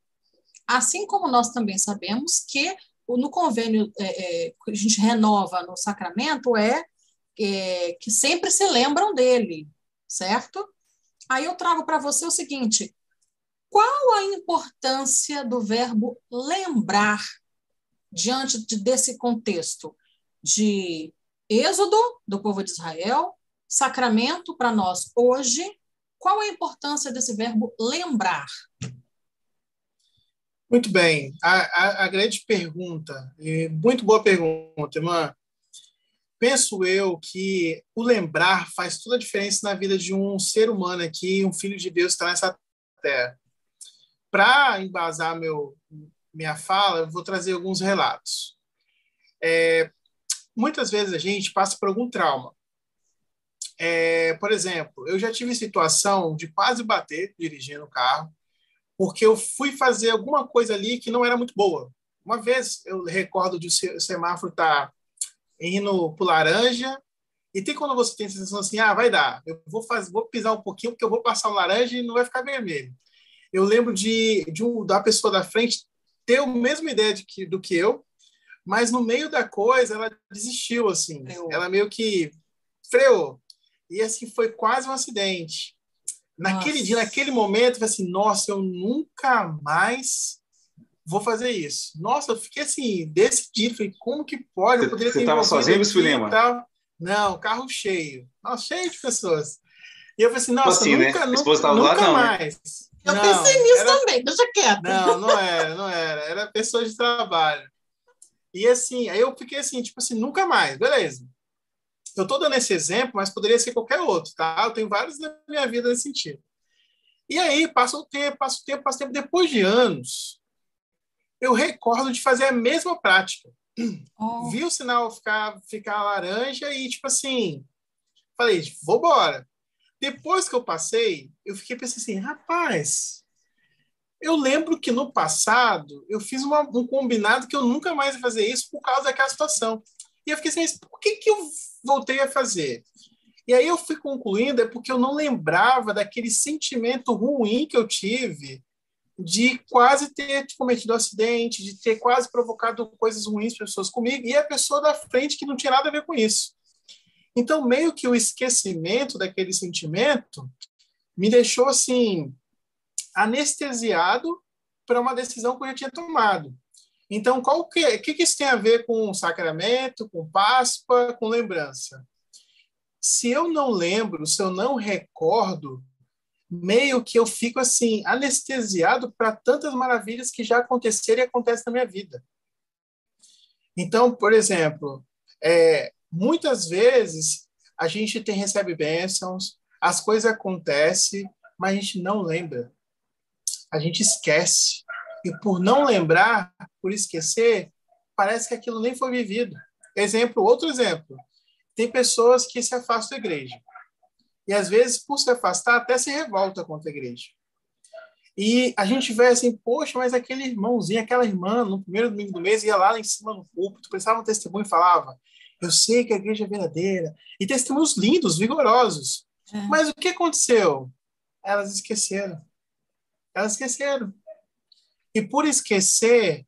Assim como nós também sabemos que no convênio é, é, que a gente renova no sacramento é, é que sempre se lembram dele, certo? Aí eu trago para você o seguinte: qual a importância do verbo lembrar diante de, desse contexto de êxodo do povo de Israel, sacramento para nós hoje? Qual a importância desse verbo lembrar? Muito bem. A, a, a grande pergunta, muito boa pergunta, irmã. Penso eu que o lembrar faz toda a diferença na vida de um ser humano aqui, um filho de Deus está nessa terra. Para embasar meu, minha fala, eu vou trazer alguns relatos. É, muitas vezes a gente passa por algum trauma. É, por exemplo, eu já tive situação de quase bater dirigindo o carro, porque eu fui fazer alguma coisa ali que não era muito boa. Uma vez eu recordo de o semáforo estar tá indo para laranja, e tem quando você tem a sensação assim, ah, vai dar, eu vou fazer, vou pisar um pouquinho porque eu vou passar o laranja e não vai ficar vermelho. Eu lembro de, de um, da pessoa da frente ter a mesma ideia de que, do que eu, mas no meio da coisa ela desistiu assim, ela meio que freou. E assim foi quase um acidente. Naquele nossa. dia, naquele momento, eu falei assim, nossa, eu nunca mais vou fazer isso. Nossa, eu fiquei assim, decidido. Falei, como que pode? Eu poderia Você estava sozinho, Luiz Lima? Não, carro cheio. Nossa, cheio de pessoas. E eu falei assim, nossa, assim, nunca, né? nunca, nunca lado, mais. Não, né? Eu pensei nisso era... também, deixa quieto. Não, não era, não era. Era pessoa de trabalho. E assim, aí eu fiquei assim, tipo assim, nunca mais, beleza. Eu estou dando esse exemplo, mas poderia ser qualquer outro, tá? Eu tenho vários na minha vida nesse sentido. E aí, passa o tempo, passa o tempo, passa o tempo. Depois de anos, eu recordo de fazer a mesma prática. Oh. Vi o sinal ficar, ficar laranja e, tipo assim, falei, vou embora. Depois que eu passei, eu fiquei pensando assim, rapaz, eu lembro que no passado eu fiz uma, um combinado que eu nunca mais ia fazer isso por causa daquela situação. E eu fiquei assim, mas por que, que eu voltei a fazer? E aí eu fui concluindo, é porque eu não lembrava daquele sentimento ruim que eu tive de quase ter cometido um acidente, de ter quase provocado coisas ruins para pessoas comigo, e a pessoa da frente que não tinha nada a ver com isso. Então, meio que o esquecimento daquele sentimento me deixou assim anestesiado para uma decisão que eu já tinha tomado. Então, qual que, que, que isso tem a ver com sacramento, com Páscoa, com lembrança? Se eu não lembro, se eu não recordo, meio que eu fico assim anestesiado para tantas maravilhas que já aconteceram e acontecem na minha vida. Então, por exemplo, é, muitas vezes a gente tem, recebe bênçãos, as coisas acontecem, mas a gente não lembra. A gente esquece. E por não lembrar, por esquecer, parece que aquilo nem foi vivido. Exemplo, outro exemplo. Tem pessoas que se afastam da igreja. E às vezes, por se afastar, até se revolta contra a igreja. E a gente vê assim, poxa, mas aquele irmãozinho, aquela irmã, no primeiro domingo do mês, ia lá, em cima no púlpito, prestava um testemunho e falava: Eu sei que a igreja é verdadeira. E testemunhos lindos, vigorosos. É. Mas o que aconteceu? Elas esqueceram. Elas esqueceram. E por esquecer,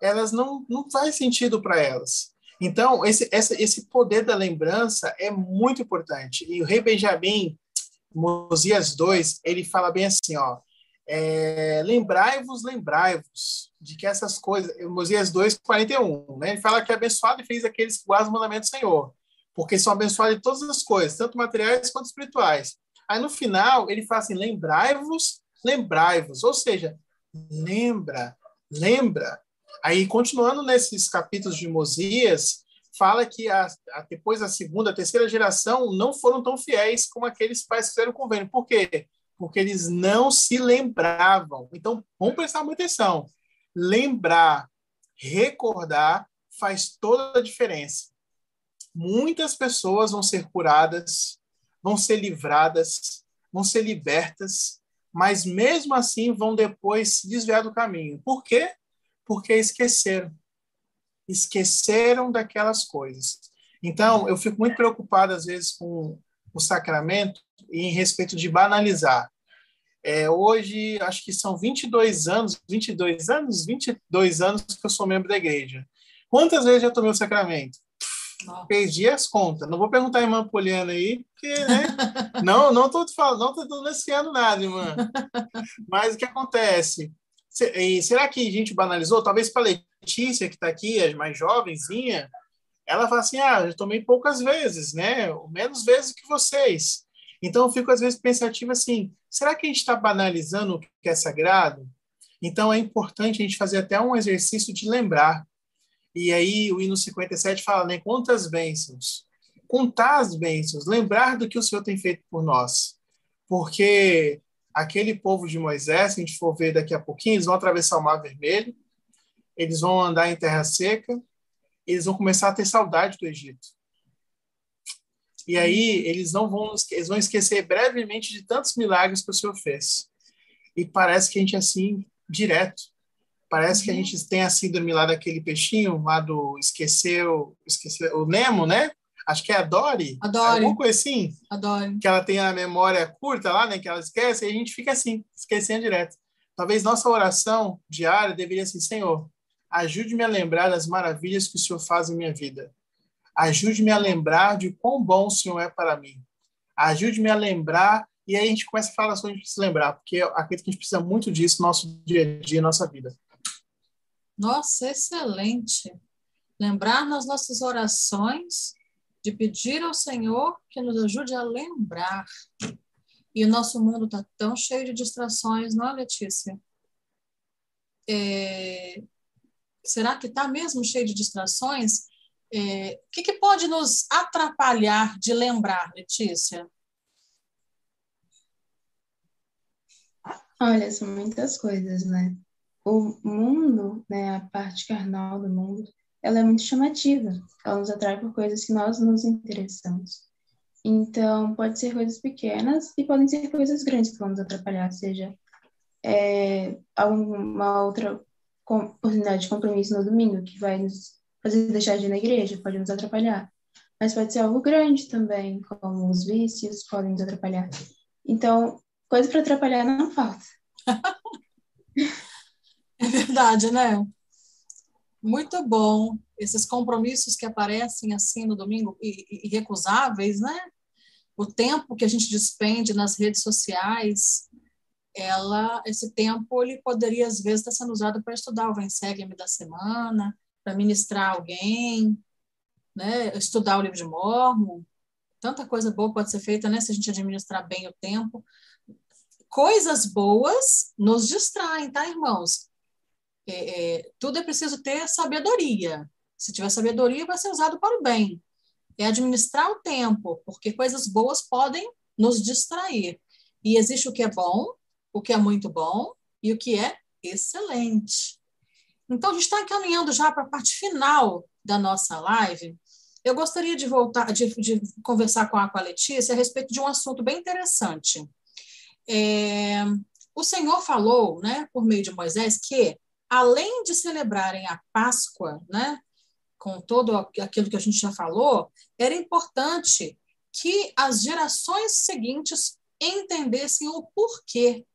elas não, não faz sentido para elas. Então, esse, esse, poder da lembrança é muito importante. E o rei Benjamim, Mosias 2, ele fala bem assim, ó, é, lembrai-vos, lembrai-vos de que essas coisas, Mosias 2, 41, né? ele fala que é abençoado e fez aqueles que guardam os mandamentos do Senhor, porque são abençoados de todas as coisas, tanto materiais quanto espirituais. Aí no final, ele fala assim, lembrai-vos, lembrai-vos, ou seja, lembra, lembra. Aí, continuando nesses capítulos de Mosias, fala que a, a, depois a segunda, a terceira geração não foram tão fiéis como aqueles pais que fizeram o convênio. Por quê? Porque eles não se lembravam. Então, vamos prestar muita atenção. Lembrar, recordar, faz toda a diferença. muitas pessoas vão ser curadas, vão ser livradas, vão ser libertas, mas mesmo assim vão depois se desviar do caminho. Por quê? Porque esqueceram. Esqueceram daquelas coisas. Então, eu fico muito preocupado, às vezes, com o sacramento e em respeito de banalizar. É, hoje, acho que são 22 anos, 22 anos, 22 anos que eu sou membro da igreja. Quantas vezes já tomei o sacramento? Nossa. Perdi as contas. Não vou perguntar a irmã Poliana aí, porque, né? não, não estou falando, não estou denunciando nada, irmã. Mas o que acontece? Será que a gente banalizou? Talvez para Letícia, que está aqui, a mais jovenzinha, ela fala assim: ah, eu tomei poucas vezes, né? Menos vezes que vocês. Então, eu fico às vezes pensativo assim: será que a gente está banalizando o que é sagrado? Então, é importante a gente fazer até um exercício de lembrar. E aí, o hino 57 fala, né? Quantas bênçãos. Contar as bênçãos, lembrar do que o Senhor tem feito por nós. Porque aquele povo de Moisés, se a gente for ver daqui a pouquinho, eles vão atravessar o Mar Vermelho, eles vão andar em terra seca, eles vão começar a ter saudade do Egito. E aí eles não vão, eles vão esquecer brevemente de tantos milagres que o Senhor fez. E parece que a gente é assim direto. Parece que a gente tem a síndrome lá daquele peixinho, lá do esqueceu, esqueceu o Nemo, né? Acho que é a Dory. A Dory. Alguma coisa assim. A Dory. Que ela tem a memória curta lá, né? Que ela esquece, e a gente fica assim, esquecendo direto. Talvez nossa oração diária deveria ser, Senhor, ajude-me a lembrar das maravilhas que o Senhor faz em minha vida. Ajude-me a lembrar de quão bom o Senhor é para mim. Ajude-me a lembrar, e aí a gente começa a falar sobre a gente precisa lembrar, porque eu acredito que a gente precisa muito disso no nosso dia a dia, nossa vida. Nossa, excelente. Lembrar nas nossas orações de pedir ao Senhor que nos ajude a lembrar. E o nosso mundo está tão cheio de distrações, não é, Letícia? É, Será que está mesmo cheio de distrações? É, o que, que pode nos atrapalhar de lembrar, Letícia? Olha, são muitas coisas, né? O mundo, né, a parte carnal do mundo, ela é muito chamativa. Ela nos atrai por coisas que nós nos interessamos. Então, pode ser coisas pequenas e podem ser coisas grandes que vão nos atrapalhar, seja é, alguma outra oportunidade de compromisso no domingo, que vai nos fazer deixar de ir na igreja, pode nos atrapalhar. Mas pode ser algo grande também, como os vícios podem nos atrapalhar. Então, coisa para atrapalhar não falta. é verdade, né? Muito bom. Esses compromissos que aparecem assim no domingo, irrecusáveis, né? O tempo que a gente despende nas redes sociais, ela, esse tempo ele poderia às vezes estar sendo usado para estudar o Vem Segue-me da semana, para ministrar alguém, né, estudar o livro de Mormon. Tanta coisa boa pode ser feita, né, se a gente administrar bem o tempo. Coisas boas nos distraem, tá, irmãos? É, é, tudo é preciso ter sabedoria. Se tiver sabedoria, vai ser usado para o bem. É administrar o tempo, porque coisas boas podem nos distrair. E existe o que é bom o que é muito bom e o que é excelente. Então, a gente está caminhando já para a parte final da nossa live. Eu gostaria de voltar, de, de conversar com a, com a Letícia a respeito de um assunto bem interessante. É, o Senhor falou, né, por meio de Moisés, que além de celebrarem a Páscoa, né, com todo aquilo que a gente já falou, era importante que as gerações seguintes entendessem o porquê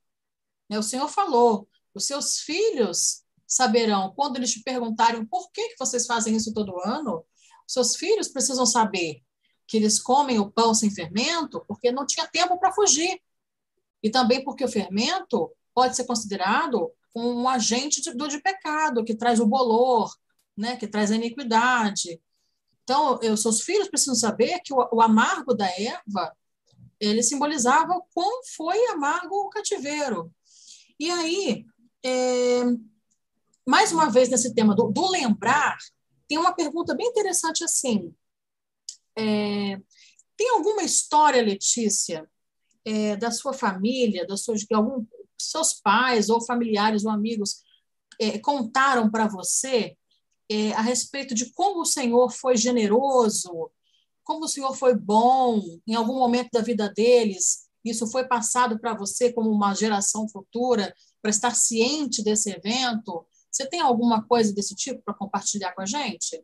né? O Senhor falou: os seus filhos saberão, quando eles te perguntarem por que, que vocês fazem isso todo ano, seus filhos precisam saber que eles comem o pão sem fermento porque não tinha tempo para fugir. E também porque o fermento pode ser considerado um agente de, de pecado, que traz o bolor, né, que traz a iniquidade. Então, os seus filhos precisam saber que o, o amargo da Eva, ele simbolizava o quão foi amargo o cativeiro. E aí, é, mais uma vez nesse tema do, do, lembrar, tem uma pergunta bem interessante assim. É, tem alguma história, Letícia, é, da sua família, das suas, de algum, seus pais ou familiares ou amigos é, contaram para você é, a respeito de como o Senhor foi generoso como o senhor foi bom em algum momento da vida deles, isso foi passado para você como uma geração futura, para estar ciente desse evento? Você tem alguma coisa desse tipo para compartilhar com a gente?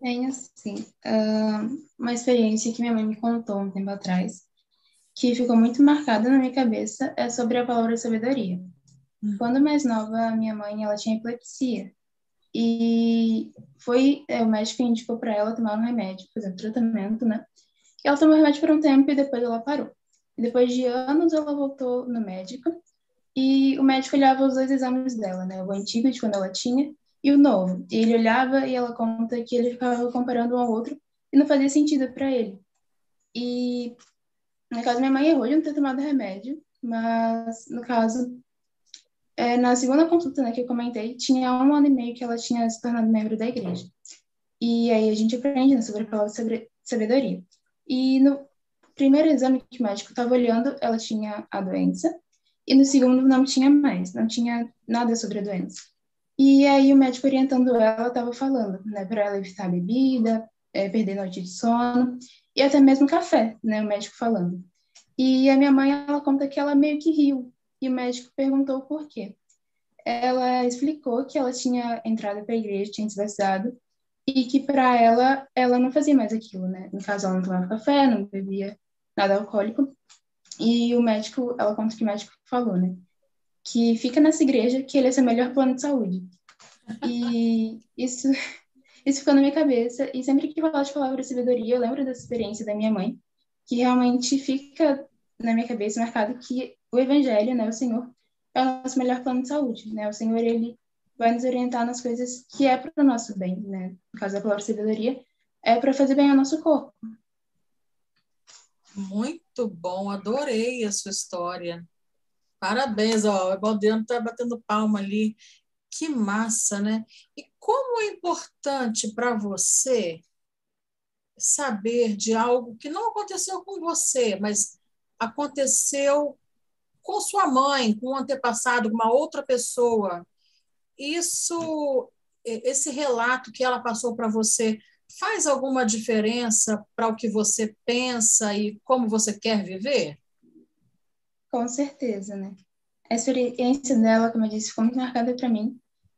Tenho, sim. Uh, uma experiência que minha mãe me contou um tempo atrás, que ficou muito marcada na minha cabeça, é sobre a palavra sabedoria. Hum. Quando mais nova, minha mãe ela tinha epilepsia. E foi é, o médico indicou para ela tomar um remédio, fazer um tratamento, né? E ela tomou o remédio por um tempo e depois ela parou. E depois de anos, ela voltou no médico e o médico olhava os dois exames dela, né? O antigo de quando ela tinha e o novo. E ele olhava e ela conta que ele ficava comparando um ao outro e não fazia sentido para ele. E no caso, minha mãe errou de não ter tomado remédio, mas no caso, é, na segunda consulta né, que eu comentei, tinha um ano e meio que ela tinha se tornado membro da igreja. E aí a gente aprende né, sobre a palavra sabedoria. E no primeiro exame que o médico estava olhando, ela tinha a doença, e no segundo não tinha mais, não tinha nada sobre a doença. E aí o médico orientando ela estava falando, né, para ela evitar bebida, é, perder noite de sono e até mesmo café, né, o médico falando. E a minha mãe ela conta que ela meio que riu e o médico perguntou por quê. Ela explicou que ela tinha entrado para a igreja, tinha se batizado e que para ela ela não fazia mais aquilo, né? No caso ela não tomava café, não bebia nada alcoólico. E o médico, ela conta que o médico falou, né? que fica nessa igreja, que ele é seu melhor plano de saúde. E isso, isso ficou na minha cabeça. E sempre que eu falo de palavra sabedoria, eu lembro dessa experiência da minha mãe, que realmente fica na minha cabeça marcado que o Evangelho, né, o Senhor, é o nosso melhor plano de saúde. Né? O Senhor, ele vai nos orientar nas coisas que é para o nosso bem. Né? No caso da palavra sabedoria, é para fazer bem ao nosso corpo. Muito bom, adorei a sua história. Parabéns, ó, o Baldeano está batendo palma ali. Que massa, né? E como é importante para você saber de algo que não aconteceu com você, mas aconteceu com sua mãe, com um antepassado, com uma outra pessoa. Isso, esse relato que ela passou para você, faz alguma diferença para o que você pensa e como você quer viver? Com certeza, né? A experiência dela, como eu disse, ficou muito marcada para mim.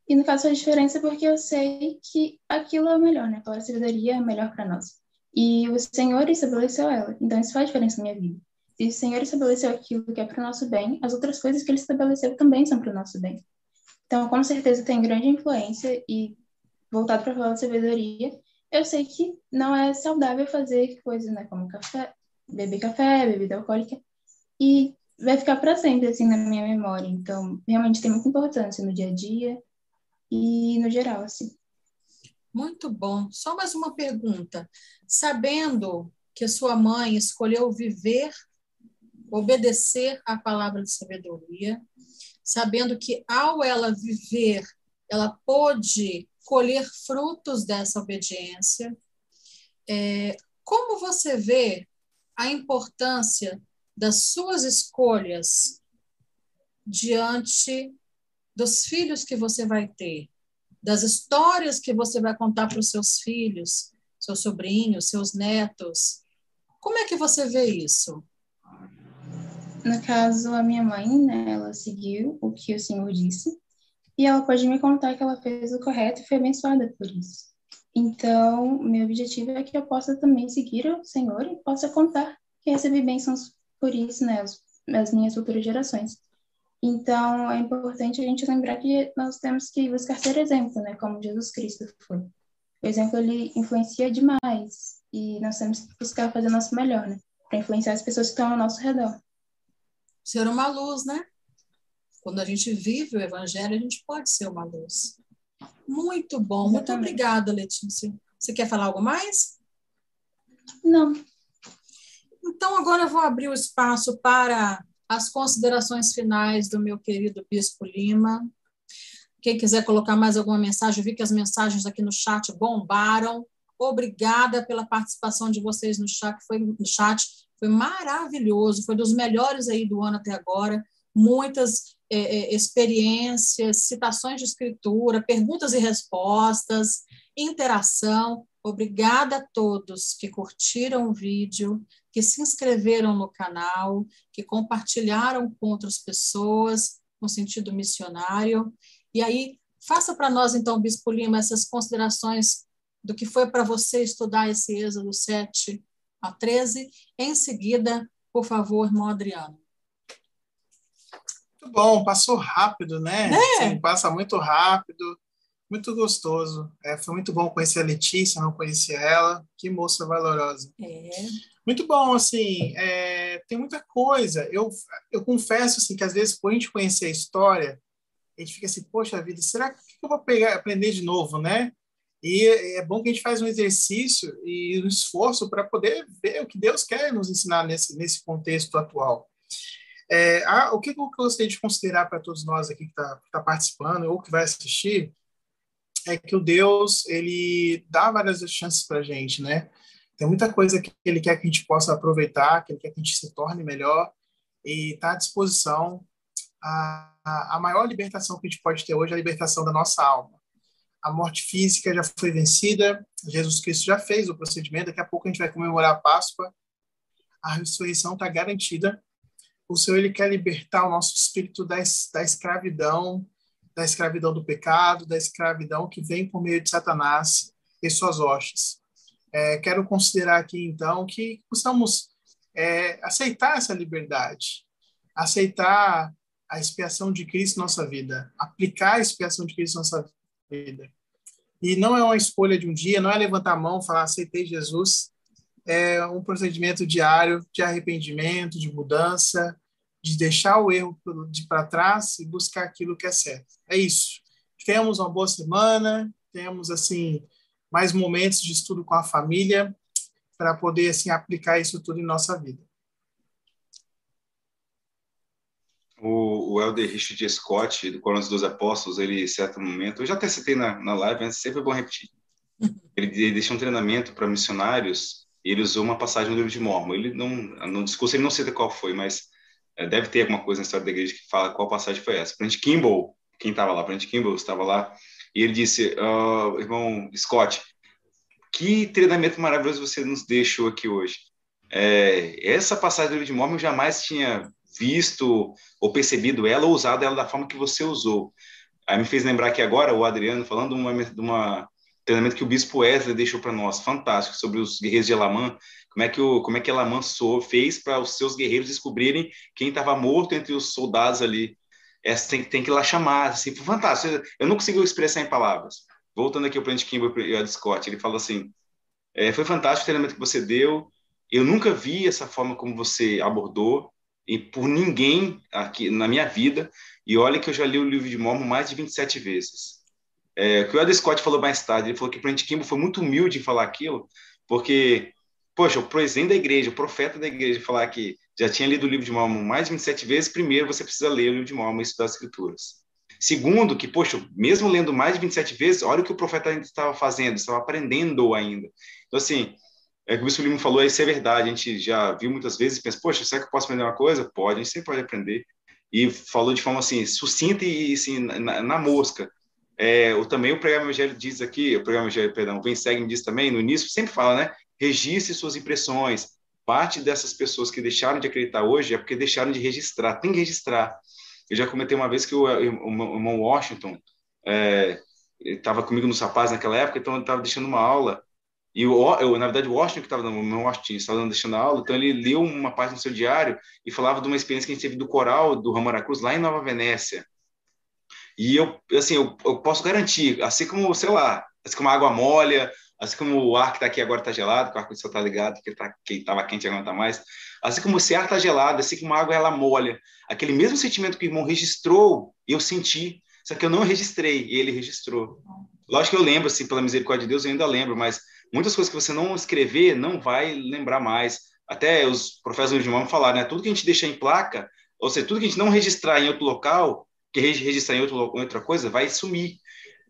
E no caso faz diferença porque eu sei que aquilo é o melhor, né? Aquela sabedoria é melhor para nós. E o Senhor estabeleceu ela. Então isso faz diferença na minha vida. Se o Senhor estabeleceu aquilo que é para o nosso bem, as outras coisas que ele estabeleceu também são para o nosso bem. Então, com certeza, tem grande influência e voltado para falar de sabedoria, eu sei que não é saudável fazer coisas, né, como café, beber café, bebida alcoólica, e vai ficar para sempre assim na minha memória. Então, realmente tem muita importância no dia a dia e no geral assim. Muito bom. Só mais uma pergunta. Sabendo que a sua mãe escolheu viver, obedecer à palavra de sabedoria, sabendo que ao ela viver, ela pôde colher frutos dessa obediência, é, como você vê a importância das suas escolhas diante dos filhos que você vai ter, das histórias que você vai contar para os seus filhos, seus sobrinhos, seus netos. Como é que você vê isso? No caso, a minha mãe, né, ela seguiu o que o Senhor disse e ela pode me contar que ela fez o correto e foi abençoada por isso. Então, meu objetivo é que eu possa também seguir o Senhor e possa contar que recebi bênçãos por isso, né, as, as minhas futuras gerações. Então, é importante a gente lembrar que nós temos que buscar ser exemplo, né, como Jesus Cristo foi. O exemplo, ele influencia demais e nós temos que buscar fazer o nosso melhor, né, para influenciar as pessoas que estão ao nosso redor. Ser uma luz, né? Quando a gente vive o evangelho, a gente pode ser uma luz. Muito bom, Exatamente. muito obrigada, Letícia. Você quer falar algo mais? Não, então, agora eu vou abrir o espaço para as considerações finais do meu querido Bispo Lima. Quem quiser colocar mais alguma mensagem, eu vi que as mensagens aqui no chat bombaram. Obrigada pela participação de vocês no chat, foi, no chat, foi maravilhoso, foi dos melhores aí do ano até agora. Muitas é, é experiências, citações de escritura, perguntas e respostas, interação. Obrigada a todos que curtiram o vídeo, que se inscreveram no canal, que compartilharam com outras pessoas no sentido missionário. E aí, faça para nós, então, Bispo Lima, essas considerações do que foi para você estudar esse Êxodo 7 a 13. Em seguida, por favor, irmão Adriano. Muito bom, passou rápido, né? É. Sim, passa muito rápido, muito gostoso. É, foi muito bom conhecer a Letícia, não conhecia ela. Que moça valorosa. É. Muito bom, assim, é, tem muita coisa. Eu, eu confesso, assim, que às vezes, por a gente conhecer a história, a gente fica assim, poxa vida, será que eu vou pegar, aprender de novo, né? E é bom que a gente faz um exercício e um esforço para poder ver o que Deus quer nos ensinar nesse, nesse contexto atual. É, a, o que eu gostaria de considerar para todos nós aqui que está tá participando ou que vai assistir é que o Deus ele dá várias chances para a gente, né? Tem muita coisa que ele quer que a gente possa aproveitar, que ele quer que a gente se torne melhor e está à disposição. A, a maior libertação que a gente pode ter hoje é a libertação da nossa alma a morte física já foi vencida, Jesus Cristo já fez o procedimento, daqui a pouco a gente vai comemorar a Páscoa, a ressurreição está garantida. O Senhor ele quer libertar o nosso espírito da, da escravidão, da escravidão do pecado, da escravidão que vem por meio de Satanás e suas hostes. É, quero considerar aqui, então, que possamos é, aceitar essa liberdade, aceitar a expiação de Cristo em nossa vida, aplicar a expiação de Cristo em nossa vida. E não é uma escolha de um dia, não é levantar a mão, falar aceitei Jesus. É um procedimento diário de arrependimento, de mudança, de deixar o erro de para trás e buscar aquilo que é certo. É isso. Temos uma boa semana, temos assim mais momentos de estudo com a família para poder assim aplicar isso tudo em nossa vida. O, o Elder Richard Scott, do Coronas dos Apóstolos, ele, em certo momento, eu já até citei na, na live, mas sempre é bom repetir. Ele, ele deixou um treinamento para missionários e ele usou uma passagem do livro de Mormon. Ele não, no discurso ele não cita qual foi, mas deve ter alguma coisa na história da igreja que fala qual passagem foi essa. Brent Kimball, quem estava lá? Brent Kimball estava lá e ele disse, uh, irmão Scott, que treinamento maravilhoso você nos deixou aqui hoje. É, essa passagem do livro de Mormon eu jamais tinha visto ou percebido ela ou usado ela da forma que você usou. Aí me fez lembrar que agora o Adriano falando de uma, de uma treinamento que o Bispo Wesley deixou para nós, fantástico, sobre os guerreiros de Elamã, como é que o como é que Elamã fez para os seus guerreiros descobrirem quem estava morto entre os soldados ali. É, tem, tem que ir lá chamar, assim, fantástico. Eu não consigo expressar em palavras. Voltando aqui ao Plant Kimball e ao Scott, ele fala assim, é, foi fantástico o treinamento que você deu, eu nunca vi essa forma como você abordou, e por ninguém aqui na minha vida. E olha que eu já li o livro de Mormon mais de 27 vezes. É, o que o Ed Scott falou mais tarde, ele falou que o Brent Kimball foi muito humilde em falar aquilo, porque, poxa, o presidente da igreja, o profeta da igreja, falar que já tinha lido o livro de Mormon mais de 27 vezes, primeiro você precisa ler o livro de Mormon e estudar as escrituras. Segundo, que, poxa, mesmo lendo mais de 27 vezes, olha o que o profeta ainda estava fazendo, estava aprendendo ainda. Então, assim, é que o Bispo Lima falou, isso é verdade, a gente já viu muitas vezes e pensa, poxa, será que eu posso aprender uma coisa? Pode, a gente sempre pode aprender. E falou de forma assim, sucinta e assim, na, na mosca. É, o, também o programa Evangelho diz aqui, o programa Evangelho, perdão, Vem Segue me diz também, no início, sempre fala, né? Registre suas impressões. Parte dessas pessoas que deixaram de acreditar hoje é porque deixaram de registrar, tem que registrar. Eu já comentei uma vez que o, o, o irmão Washington estava é, comigo no Sapaz naquela época, então ele estava deixando uma aula e o, eu, na verdade, o Washington, que estava no meu Washington, estava deixando a aula, então ele leu uma página no seu diário e falava de uma experiência que a gente teve do coral do Ramara Cruz lá em Nova Venécia. E eu, assim, eu, eu posso garantir, assim como, sei lá, assim como a água molha, assim como o ar que está aqui agora está gelado, que o ar condicionado está ligado, que tá, estava quente agora está mais, assim como esse ar está gelado, assim como a água ela molha, aquele mesmo sentimento que o irmão registrou, eu senti, só que eu não registrei, e ele registrou. Lógico que eu lembro, assim, pela misericórdia de Deus, eu ainda lembro, mas muitas coisas que você não escrever não vai lembrar mais. Até os professores de mão falaram, né? Tudo que a gente deixar em placa, ou seja, tudo que a gente não registrar em outro local, que registrar em outro, outra coisa, vai sumir.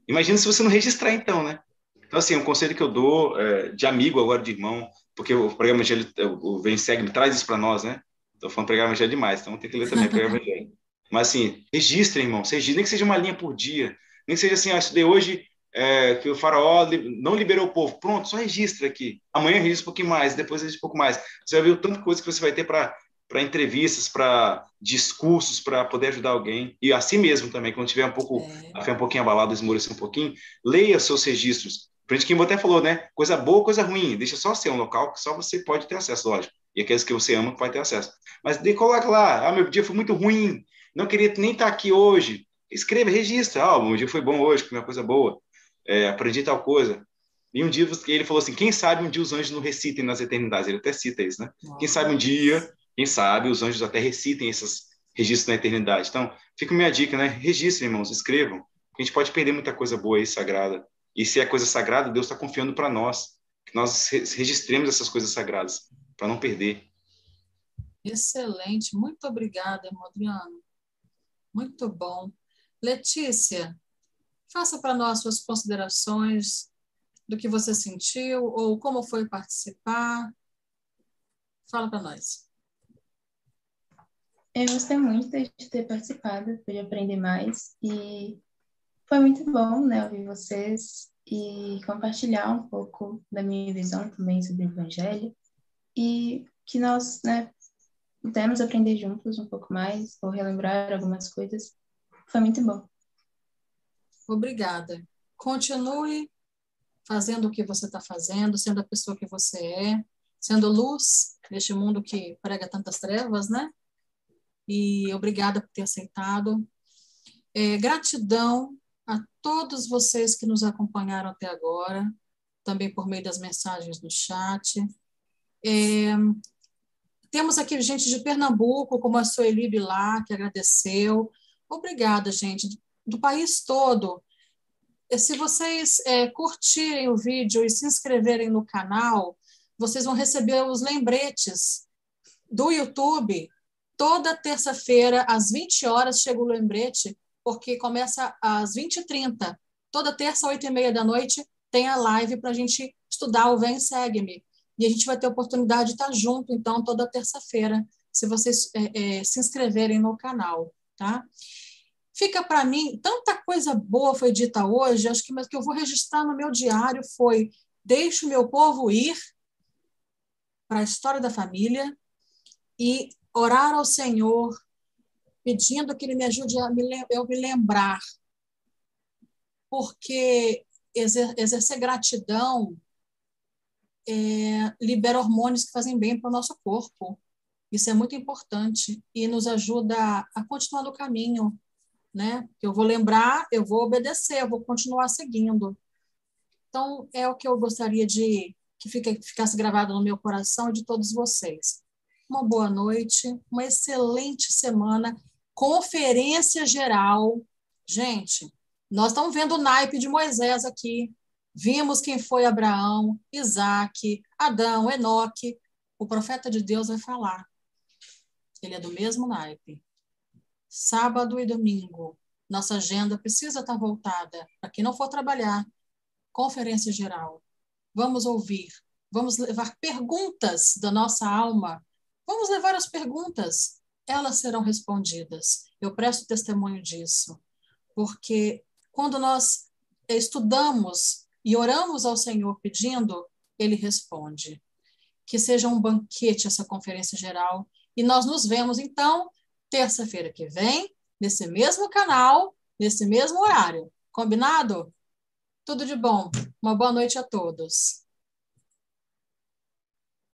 Imagina se você não registrar, então, né? Então, assim, um conselho que eu dou é, de amigo agora, de irmão, porque o programa Evangelho, o Vem Segue me traz isso para nós, né? Estou falando programa Evangelho demais, então tem que ler também o programa Evangelho. Mas, assim, registre, irmão, registre, nem que seja uma linha por dia, nem que seja assim, ah, estudei hoje é, que o faraó não liberou o povo. Pronto, só registra aqui. Amanhã registra um pouquinho mais, depois registra um pouco mais. Você vai ver o tanto de coisa que você vai ter para para entrevistas, para discursos, para poder ajudar alguém. E assim mesmo também, quando tiver um pouco, é. a fé um pouquinho abalada, esmorecer um pouquinho, leia seus registros. Por gente que até falou, né? Coisa boa, coisa ruim. Deixa só ser um local que só você pode ter acesso, lógico. E aqueles que você ama vai ter acesso. Mas de, coloca lá, ah, meu dia foi muito ruim, não queria nem estar aqui hoje. Escreva, registra, ah, meu dia foi bom hoje, comi uma coisa boa, é, aprendi tal coisa. E um dia ele falou assim: quem sabe um dia os anjos não recitem nas eternidades? Ele até cita isso, né? Nossa. Quem sabe um dia quem sabe os anjos até recitem esses registros na eternidade. Então, fica minha dica, né? Registrem, irmãos, escrevam. A gente pode perder muita coisa boa aí, sagrada. E se é coisa sagrada, Deus está confiando para nós, que nós registremos essas coisas sagradas, para não perder. Excelente, muito obrigada, irmão Adriano. Muito bom. Letícia, faça para nós suas considerações do que você sentiu ou como foi participar. Fala para nós. Eu gostei muito de ter participado, pude aprender mais e foi muito bom, né, ouvir vocês e compartilhar um pouco da minha visão também sobre o Evangelho e que nós, né, pudemos aprender juntos um pouco mais ou relembrar algumas coisas. Foi muito bom. Obrigada. Continue fazendo o que você está fazendo, sendo a pessoa que você é, sendo luz neste mundo que prega tantas trevas, né? E obrigada por ter aceitado. É, gratidão a todos vocês que nos acompanharam até agora, também por meio das mensagens do chat. É, temos aqui gente de Pernambuco, como a Sueli Bilá, que agradeceu. Obrigada, gente, do país todo. Se vocês é, curtirem o vídeo e se inscreverem no canal, vocês vão receber os lembretes do YouTube Toda terça-feira, às 20 horas, chega o lembrete, porque começa às 20h30. Toda terça, 8h30 da noite, tem a live para a gente estudar o Vem Segue-me. E a gente vai ter a oportunidade de estar junto, então, toda terça-feira, se vocês é, é, se inscreverem no canal, tá? Fica para mim, tanta coisa boa foi dita hoje, acho que mas que eu vou registrar no meu diário foi: deixe o meu povo ir para a história da família e orar ao Senhor, pedindo que Ele me ajude a me, eu me lembrar, porque exercer gratidão é, libera hormônios que fazem bem para o nosso corpo. Isso é muito importante e nos ajuda a continuar no caminho, né? Eu vou lembrar, eu vou obedecer, eu vou continuar seguindo. Então, é o que eu gostaria de que ficasse gravado no meu coração e de todos vocês uma boa noite, uma excelente semana. Conferência geral. Gente, nós estamos vendo o naipe de Moisés aqui. Vimos quem foi Abraão, Isaac, Adão, Enoque. O profeta de Deus vai falar. Ele é do mesmo naipe. Sábado e domingo, nossa agenda precisa estar voltada para quem não for trabalhar. Conferência geral. Vamos ouvir, vamos levar perguntas da nossa alma Vamos levar as perguntas, elas serão respondidas. Eu presto testemunho disso, porque quando nós estudamos e oramos ao Senhor pedindo, ele responde. Que seja um banquete essa conferência geral e nós nos vemos então terça-feira que vem, nesse mesmo canal, nesse mesmo horário. Combinado? Tudo de bom. Uma boa noite a todos.